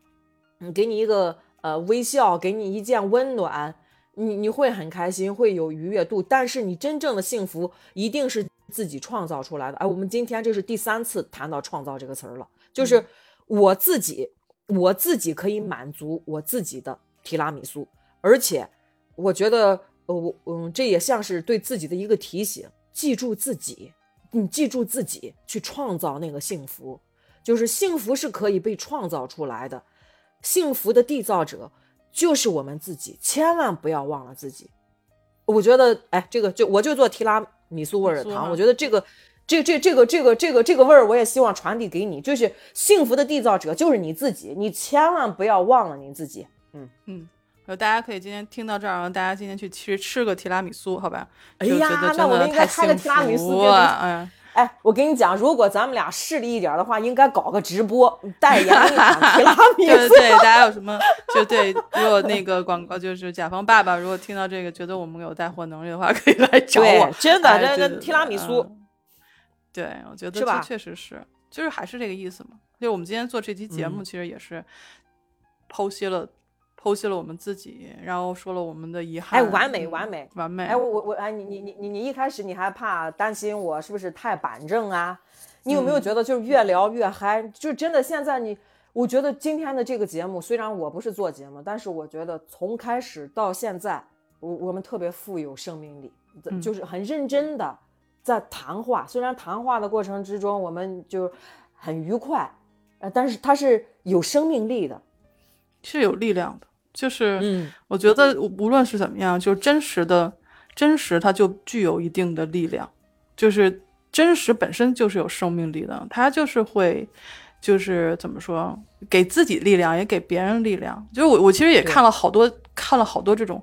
[SPEAKER 2] 嗯，给你一个。呃，微笑给你一件温暖，你你会很开心，会有愉悦度。但是你真正的幸福一定是自己创造出来的。哎，我们今天这是第三次谈到“创造”这个词儿了，就是我自己，我自己可以满足我自己的提拉米苏，而且我觉得，呃，我嗯，这也像是对自己的一个提醒，记住自己，你记住自己去创造那个幸福，就是幸福是可以被创造出来的。幸福的缔造者就是我们自己，千万不要忘了自己。我觉得，哎，这个就我就做提拉米苏味儿的糖，我觉得这个这这这个这个这个这个味儿，我也希望传递给你，就是幸福的缔造者就是你自己，你千万不要忘了你自己。嗯
[SPEAKER 1] 嗯，大家可以今天听到这儿，大家今天去吃吃个提拉米苏，好吧？
[SPEAKER 2] 哎呀，那我们应该开个提拉米苏
[SPEAKER 1] 哎。
[SPEAKER 2] 哎，我跟你讲，如果咱们俩势利一点的话，应该搞个直播代言一款提拉米
[SPEAKER 1] 苏。*laughs* 对对，大家有什么就对，如果那个广告就是甲方爸爸，如果听到这个觉得我们有带货能力的话，可以来找我。
[SPEAKER 2] 真的，这个提拉米苏。
[SPEAKER 1] 对，我觉得这确实是，就是还是这个意思嘛。就我们今天做这期节目，其实也是剖析了。剖析了我们自己，然后说了我们的遗憾。
[SPEAKER 2] 哎，完美，完美，
[SPEAKER 1] 完美。
[SPEAKER 2] 哎，我我我，哎，你你你你你一开始你还怕担心我是不是太板正啊？你有没有觉得就是越聊越嗨？就真的现在你，我觉得今天的这个节目，虽然我不是做节目，但是我觉得从开始到现在，我我们特别富有生命力，就是很认真的在谈话。虽然谈话的过程之中我们就很愉快，呃，但是它是有生命力的，
[SPEAKER 1] 是有力量的。就是，嗯我觉得无论是怎么样，就是真实的，真实它就具有一定的力量。就是真实本身就是有生命力的，它就是会，就是怎么说，给自己力量，也给别人力量。就是我，我其实也看了好多，看了好多这种。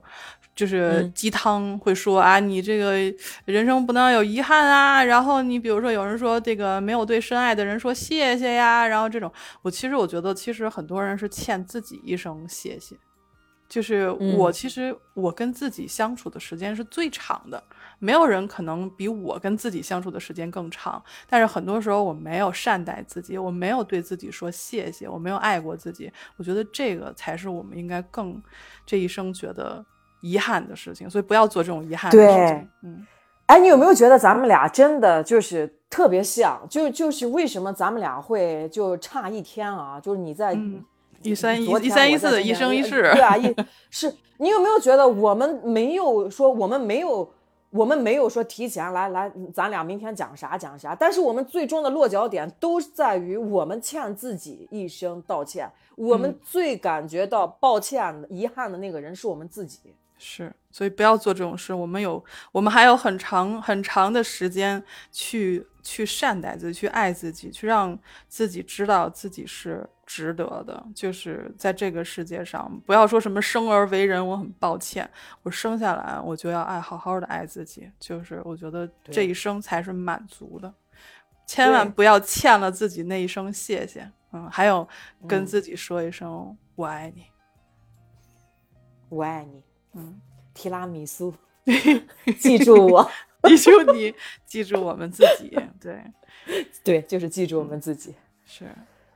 [SPEAKER 1] 就是鸡汤会说啊，你这个人生不能有遗憾啊。然后你比如说有人说这个没有对深爱的人说谢谢呀，然后这种，我其实我觉得其实很多人是欠自己一声谢谢。就是我其实我跟自己相处的时间是最长的，没有人可能比我跟自己相处的时间更长。但是很多时候我没有善待自己，我没有对自己说谢谢，我没有爱过自己。我觉得这个才是我们应该更这一生觉得遗憾的事情。所以不要做这种遗憾的事情。嗯，
[SPEAKER 2] 哎，你有没有觉得咱们俩真的就是特别像？就就是为什么咱们俩会就差一天啊？就是你在。
[SPEAKER 1] 一三一一三一四一生一世，*laughs*
[SPEAKER 2] 对啊，一是你有没有觉得我们没有说我们没有我们没有说提前来来，咱俩明天讲啥讲啥，但是我们最终的落脚点都在于我们欠自己一声道歉，我们最感觉到抱歉遗憾的那个人是我们自己。
[SPEAKER 1] 是，所以不要做这种事。我们有，我们还有很长很长的时间去去善待自己，去爱自己，去让自己知道自己是值得的。就是在这个世界上，不要说什么生而为人，我很抱歉，我生下来我就要爱好好的爱自己。就是我觉得这一生才是满足的，千万不要欠了自己那一声谢谢。嗯，还有跟自己说一声我爱你，
[SPEAKER 2] 我爱你。
[SPEAKER 1] 嗯，
[SPEAKER 2] 提拉米苏，*laughs* 记住我，*laughs*
[SPEAKER 1] 记住你，记住我们自己，对，
[SPEAKER 2] 对，就是记住我们自己，
[SPEAKER 1] 是。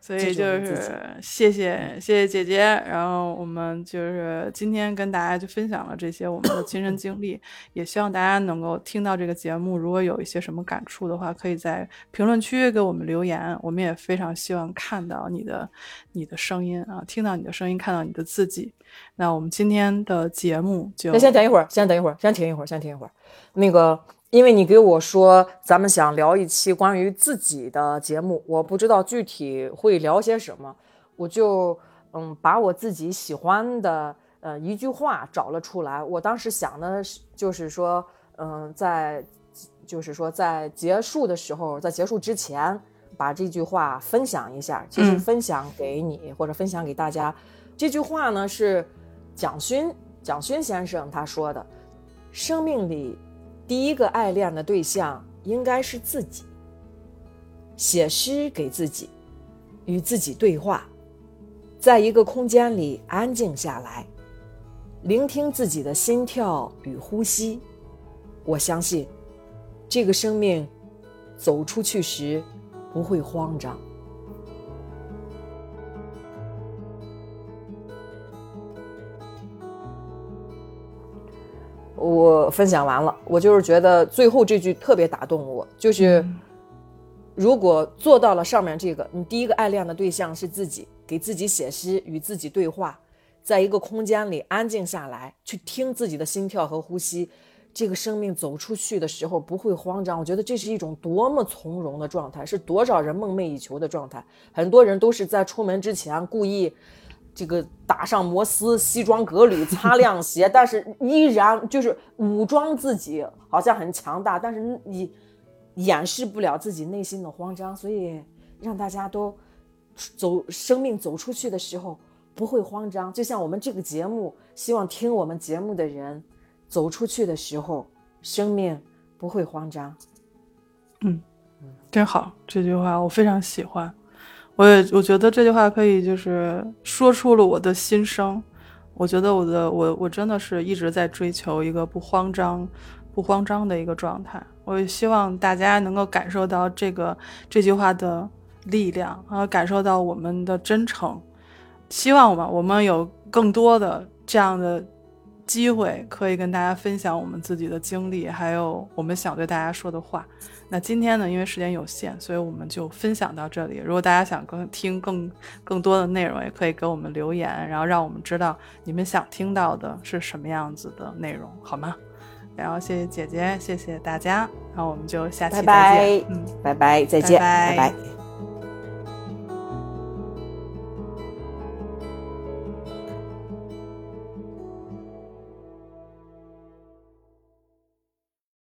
[SPEAKER 1] 所以就是谢谢谢谢姐姐，然后我们就是今天跟大家就分享了这些我们的亲身经历，也希望大家能够听到这个节目，如果有一些什么感触的话，可以在评论区给我们留言，我们也非常希望看到你的你的声音啊，听到你的声音，看到你的自己。那我们今天的节目就
[SPEAKER 2] 那先等一会儿，先等一会儿，先停一会儿，先停一会儿，那个。因为你给我说咱们想聊一期关于自己的节目，我不知道具体会聊些什么，我就嗯把我自己喜欢的呃一句话找了出来。我当时想的是，就是说嗯在就是说在结束的时候，在结束之前把这句话分享一下，其实分享给你或者分享给大家。这句话呢是蒋勋蒋勋先生他说的，生命里。第一个爱恋的对象应该是自己。写诗给自己，与自己对话，在一个空间里安静下来，聆听自己的心跳与呼吸。我相信，这个生命走出去时不会慌张。我分享完了，我就是觉得最后这句特别打动我，就是如果做到了上面这个，你第一个爱恋的对象是自己，给自己写诗，与自己对话，在一个空间里安静下来，去听自己的心跳和呼吸，这个生命走出去的时候不会慌张。我觉得这是一种多么从容的状态，是多少人梦寐以求的状态。很多人都是在出门之前故意。这个打上摩丝，西装革履，*laughs* 擦亮鞋，但是依然就是武装自己，好像很强大。但是你掩饰不了自己内心的慌张，所以让大家都走生命走出去的时候不会慌张。就像我们这个节目，希望听我们节目的人走出去的时候，生命不会慌张。
[SPEAKER 1] 嗯，真好，这句话我非常喜欢。我也我觉得这句话可以就是说出了我的心声。我觉得我的我我真的是一直在追求一个不慌张、不慌张的一个状态。我也希望大家能够感受到这个这句话的力量，啊，感受到我们的真诚。希望吧，我们有更多的这样的机会，可以跟大家分享我们自己的经历，还有我们想对大家说的话。那今天呢，因为时间有限，所以我们就分享到这里。如果大家想更听更更多的内容，也可以给我们留言，然后让我们知道你们想听到的是什么样子的内容，好吗？然后谢谢姐姐，谢谢大家，然后我们就下期再见。
[SPEAKER 2] 拜拜，
[SPEAKER 1] 嗯，
[SPEAKER 2] 拜拜，再见，
[SPEAKER 1] 拜拜
[SPEAKER 2] 拜拜